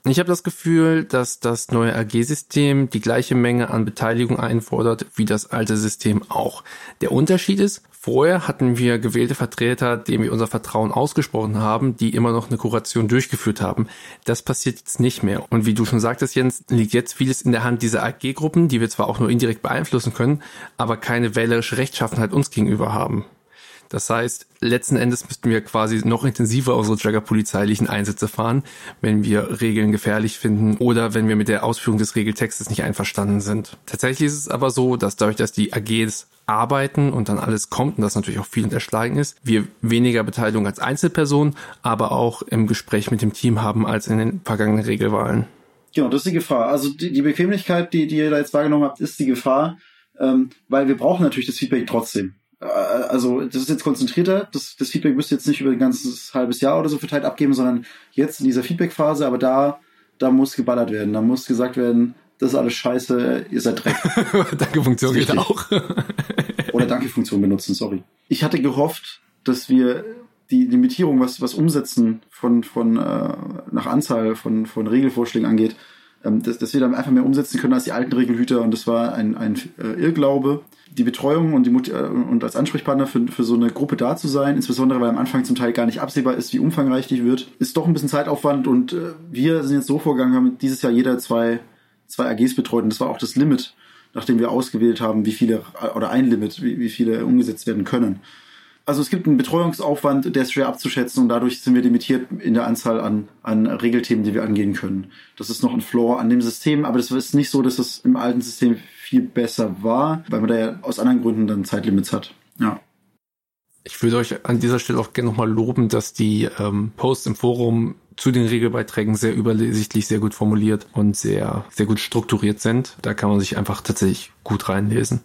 Ich habe das Gefühl, dass das neue AG-System die gleiche Menge an Beteiligung einfordert wie das alte System auch. Der Unterschied ist, vorher hatten wir gewählte Vertreter, denen wir unser Vertrauen ausgesprochen haben, die immer noch eine Kuration durchgeführt haben. Das passiert jetzt nicht mehr. Und wie du schon sagtest, Jens, liegt jetzt vieles in der Hand dieser AG-Gruppen, die wir zwar auch nur indirekt beeinflussen können, aber keine wählerische Rechtschaffenheit uns gegenüber haben. Das heißt, letzten Endes müssten wir quasi noch intensiver unsere Jagger-polizeilichen Einsätze fahren, wenn wir Regeln gefährlich finden oder wenn wir mit der Ausführung des Regeltextes nicht einverstanden sind. Tatsächlich ist es aber so, dass dadurch, dass die AGs arbeiten und dann alles kommt und das natürlich auch viel unterschlagen ist, wir weniger Beteiligung als Einzelperson, aber auch im Gespräch mit dem Team haben als in den vergangenen Regelwahlen. Genau, das ist die Gefahr. Also die, die Bequemlichkeit, die, die ihr da jetzt wahrgenommen habt, ist die Gefahr, ähm, weil wir brauchen natürlich das Feedback trotzdem. Äh, also das ist jetzt konzentrierter. Das, das Feedback müsst ihr jetzt nicht über ein ganzes halbes Jahr oder so verteilt abgeben, sondern jetzt in dieser Feedback-Phase. Aber da, da muss geballert werden. Da muss gesagt werden, das ist alles scheiße, ihr seid Dreck. Danke-Funktion geht auch. Oder Danke-Funktion benutzen, sorry. Ich hatte gehofft, dass wir die Limitierung, was, was Umsetzen von, von äh, nach Anzahl von, von Regelvorschlägen angeht, dass, dass wir dann einfach mehr umsetzen können als die alten Regelhüter. Und das war ein, ein äh, Irrglaube. Die Betreuung und, die, äh, und als Ansprechpartner für, für so eine Gruppe da zu sein, insbesondere weil am Anfang zum Teil gar nicht absehbar ist, wie umfangreich die wird, ist doch ein bisschen Zeitaufwand. Und äh, wir sind jetzt so vorgegangen, haben dieses Jahr jeder zwei, zwei AGs betreut. Und das war auch das Limit, nachdem wir ausgewählt haben, wie viele, oder ein Limit, wie, wie viele umgesetzt werden können. Also es gibt einen Betreuungsaufwand, der ist schwer abzuschätzen und dadurch sind wir limitiert in der Anzahl an, an Regelthemen, die wir angehen können. Das ist noch ein Flaw an dem System, aber das ist nicht so, dass es im alten System viel besser war, weil man da ja aus anderen Gründen dann Zeitlimits hat. Ja. Ich würde euch an dieser Stelle auch gerne nochmal loben, dass die ähm, Posts im Forum zu den Regelbeiträgen sehr übersichtlich, sehr gut formuliert und sehr, sehr gut strukturiert sind. Da kann man sich einfach tatsächlich gut reinlesen.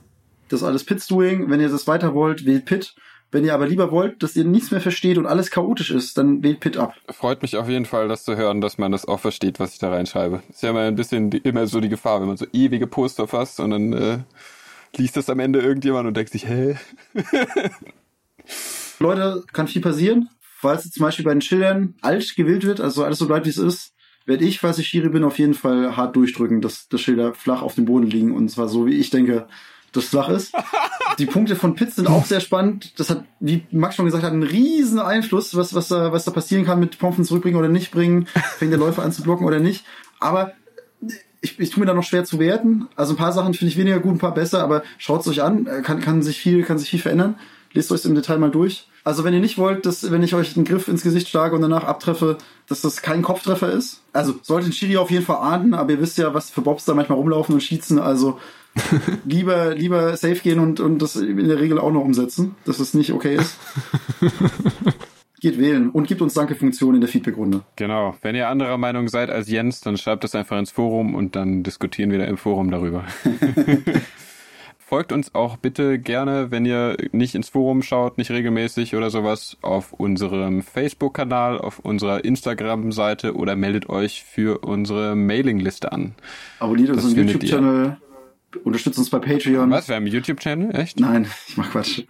Das ist alles Pit's Doing. Wenn ihr das weiter wollt, wählt Pit. Wenn ihr aber lieber wollt, dass ihr nichts mehr versteht und alles chaotisch ist, dann wählt Pit ab. Freut mich auf jeden Fall, das zu hören, dass man das auch versteht, was ich da reinschreibe. Ist ja immer ein bisschen die, immer so die Gefahr, wenn man so ewige Poster fasst und dann äh, liest das am Ende irgendjemand und denkt sich, hä? Leute, kann viel passieren. Falls zum Beispiel bei den Schildern alt gewählt wird, also alles so bleibt, wie es ist, werde ich, falls ich Schiri bin, auf jeden Fall hart durchdrücken, dass das Schilder flach auf dem Boden liegen und zwar so, wie ich denke, das flach ist. Die Punkte von Pitts sind auch sehr spannend. Das hat, wie Max schon gesagt hat, einen riesen Einfluss, was, was, da, was da passieren kann mit Pompen zurückbringen oder nicht bringen, fängt der Läufer an zu blocken oder nicht. Aber ich, ich tue mir da noch schwer zu werten. Also ein paar Sachen finde ich weniger gut, ein paar besser, aber schaut es euch an, kann, kann sich viel, kann sich viel verändern. Lest euch im Detail mal durch. Also wenn ihr nicht wollt, dass wenn ich euch einen Griff ins Gesicht schlage und danach abtreffe, dass das kein Kopftreffer ist. Also sollte ein Schiri auf jeden Fall ahnden, aber ihr wisst ja, was für Bobs da manchmal rumlaufen und schießen. Also lieber, lieber safe gehen und, und das in der Regel auch noch umsetzen, dass es nicht okay ist. Geht wählen und gibt uns Danke-Funktion in der Feedback-Runde. Genau. Wenn ihr anderer Meinung seid als Jens, dann schreibt das einfach ins Forum und dann diskutieren wir da im Forum darüber. Folgt uns auch bitte gerne, wenn ihr nicht ins Forum schaut, nicht regelmäßig oder sowas, auf unserem Facebook-Kanal, auf unserer Instagram-Seite oder meldet euch für unsere Mailingliste an. Abonniert unseren. YouTube-Channel, unterstützt uns bei Patreon. Was? Wir haben einen YouTube-Channel? Echt? Nein, ich mach Quatsch.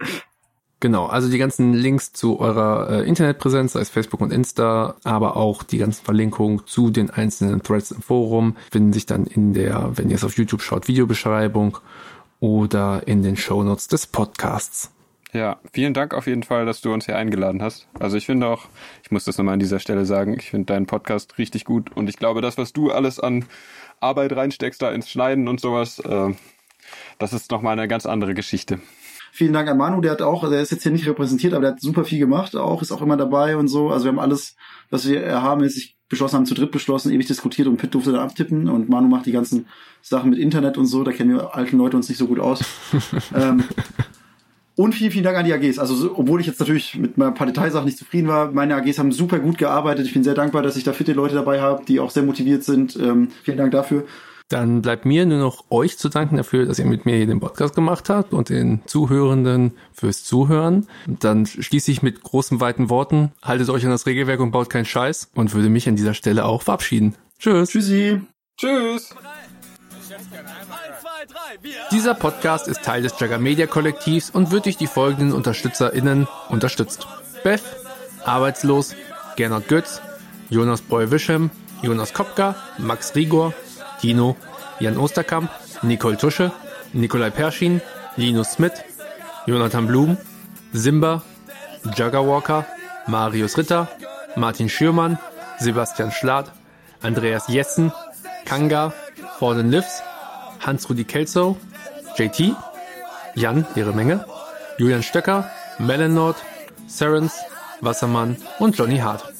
Genau, also die ganzen Links zu eurer äh, Internetpräsenz, sei es Facebook und Insta, aber auch die ganzen Verlinkungen zu den einzelnen Threads im Forum finden sich dann in der, wenn ihr es auf YouTube schaut, Videobeschreibung oder in den Shownotes des Podcasts. Ja, vielen Dank auf jeden Fall, dass du uns hier eingeladen hast. Also ich finde auch, ich muss das nochmal an dieser Stelle sagen, ich finde deinen Podcast richtig gut und ich glaube, das, was du alles an Arbeit reinsteckst, da ins Schneiden und sowas, äh, das ist nochmal eine ganz andere Geschichte. Vielen Dank an Manu, der hat auch, der ist jetzt hier nicht repräsentiert, aber der hat super viel gemacht, auch ist auch immer dabei und so. Also wir haben alles, was wir haben, ist ich beschlossen haben, zu dritt beschlossen, ewig diskutiert und Pitt durfte dann abtippen und Manu macht die ganzen Sachen mit Internet und so, da kennen wir alten Leute uns nicht so gut aus. ähm, und vielen, vielen Dank an die AGs. Also, so, obwohl ich jetzt natürlich mit ein paar Detailsachen nicht zufrieden war, meine AGs haben super gut gearbeitet. Ich bin sehr dankbar, dass ich da fitte Leute dabei habe, die auch sehr motiviert sind. Ähm, vielen Dank dafür. Dann bleibt mir nur noch euch zu danken dafür, dass ihr mit mir hier den Podcast gemacht habt und den Zuhörenden fürs Zuhören. Dann schließe ich mit großen, weiten Worten, haltet euch an das Regelwerk und baut keinen Scheiß und würde mich an dieser Stelle auch verabschieden. Tschüss. Tschüssi. Tschüss! Dieser Podcast ist Teil des Jagger Media Kollektivs und wird durch die folgenden UnterstützerInnen unterstützt. Beth, Arbeitslos, Gernot Götz, Jonas Breu-Wischem, Jonas Kopka, Max Rigor, Tino, Jan Osterkamp, Nicole Tusche, Nikolai Perschin, Linus Smith, Jonathan Blum, Simba, Jugger Walker, Marius Ritter, Martin Schürmann, Sebastian Schlatt, Andreas Jessen, Kanga, Forden Livs, Hans-Rudi Kelzow, JT, Jan, ihre Menge, Julian Stöcker, Melanord, Serens, Wassermann und Johnny Hart.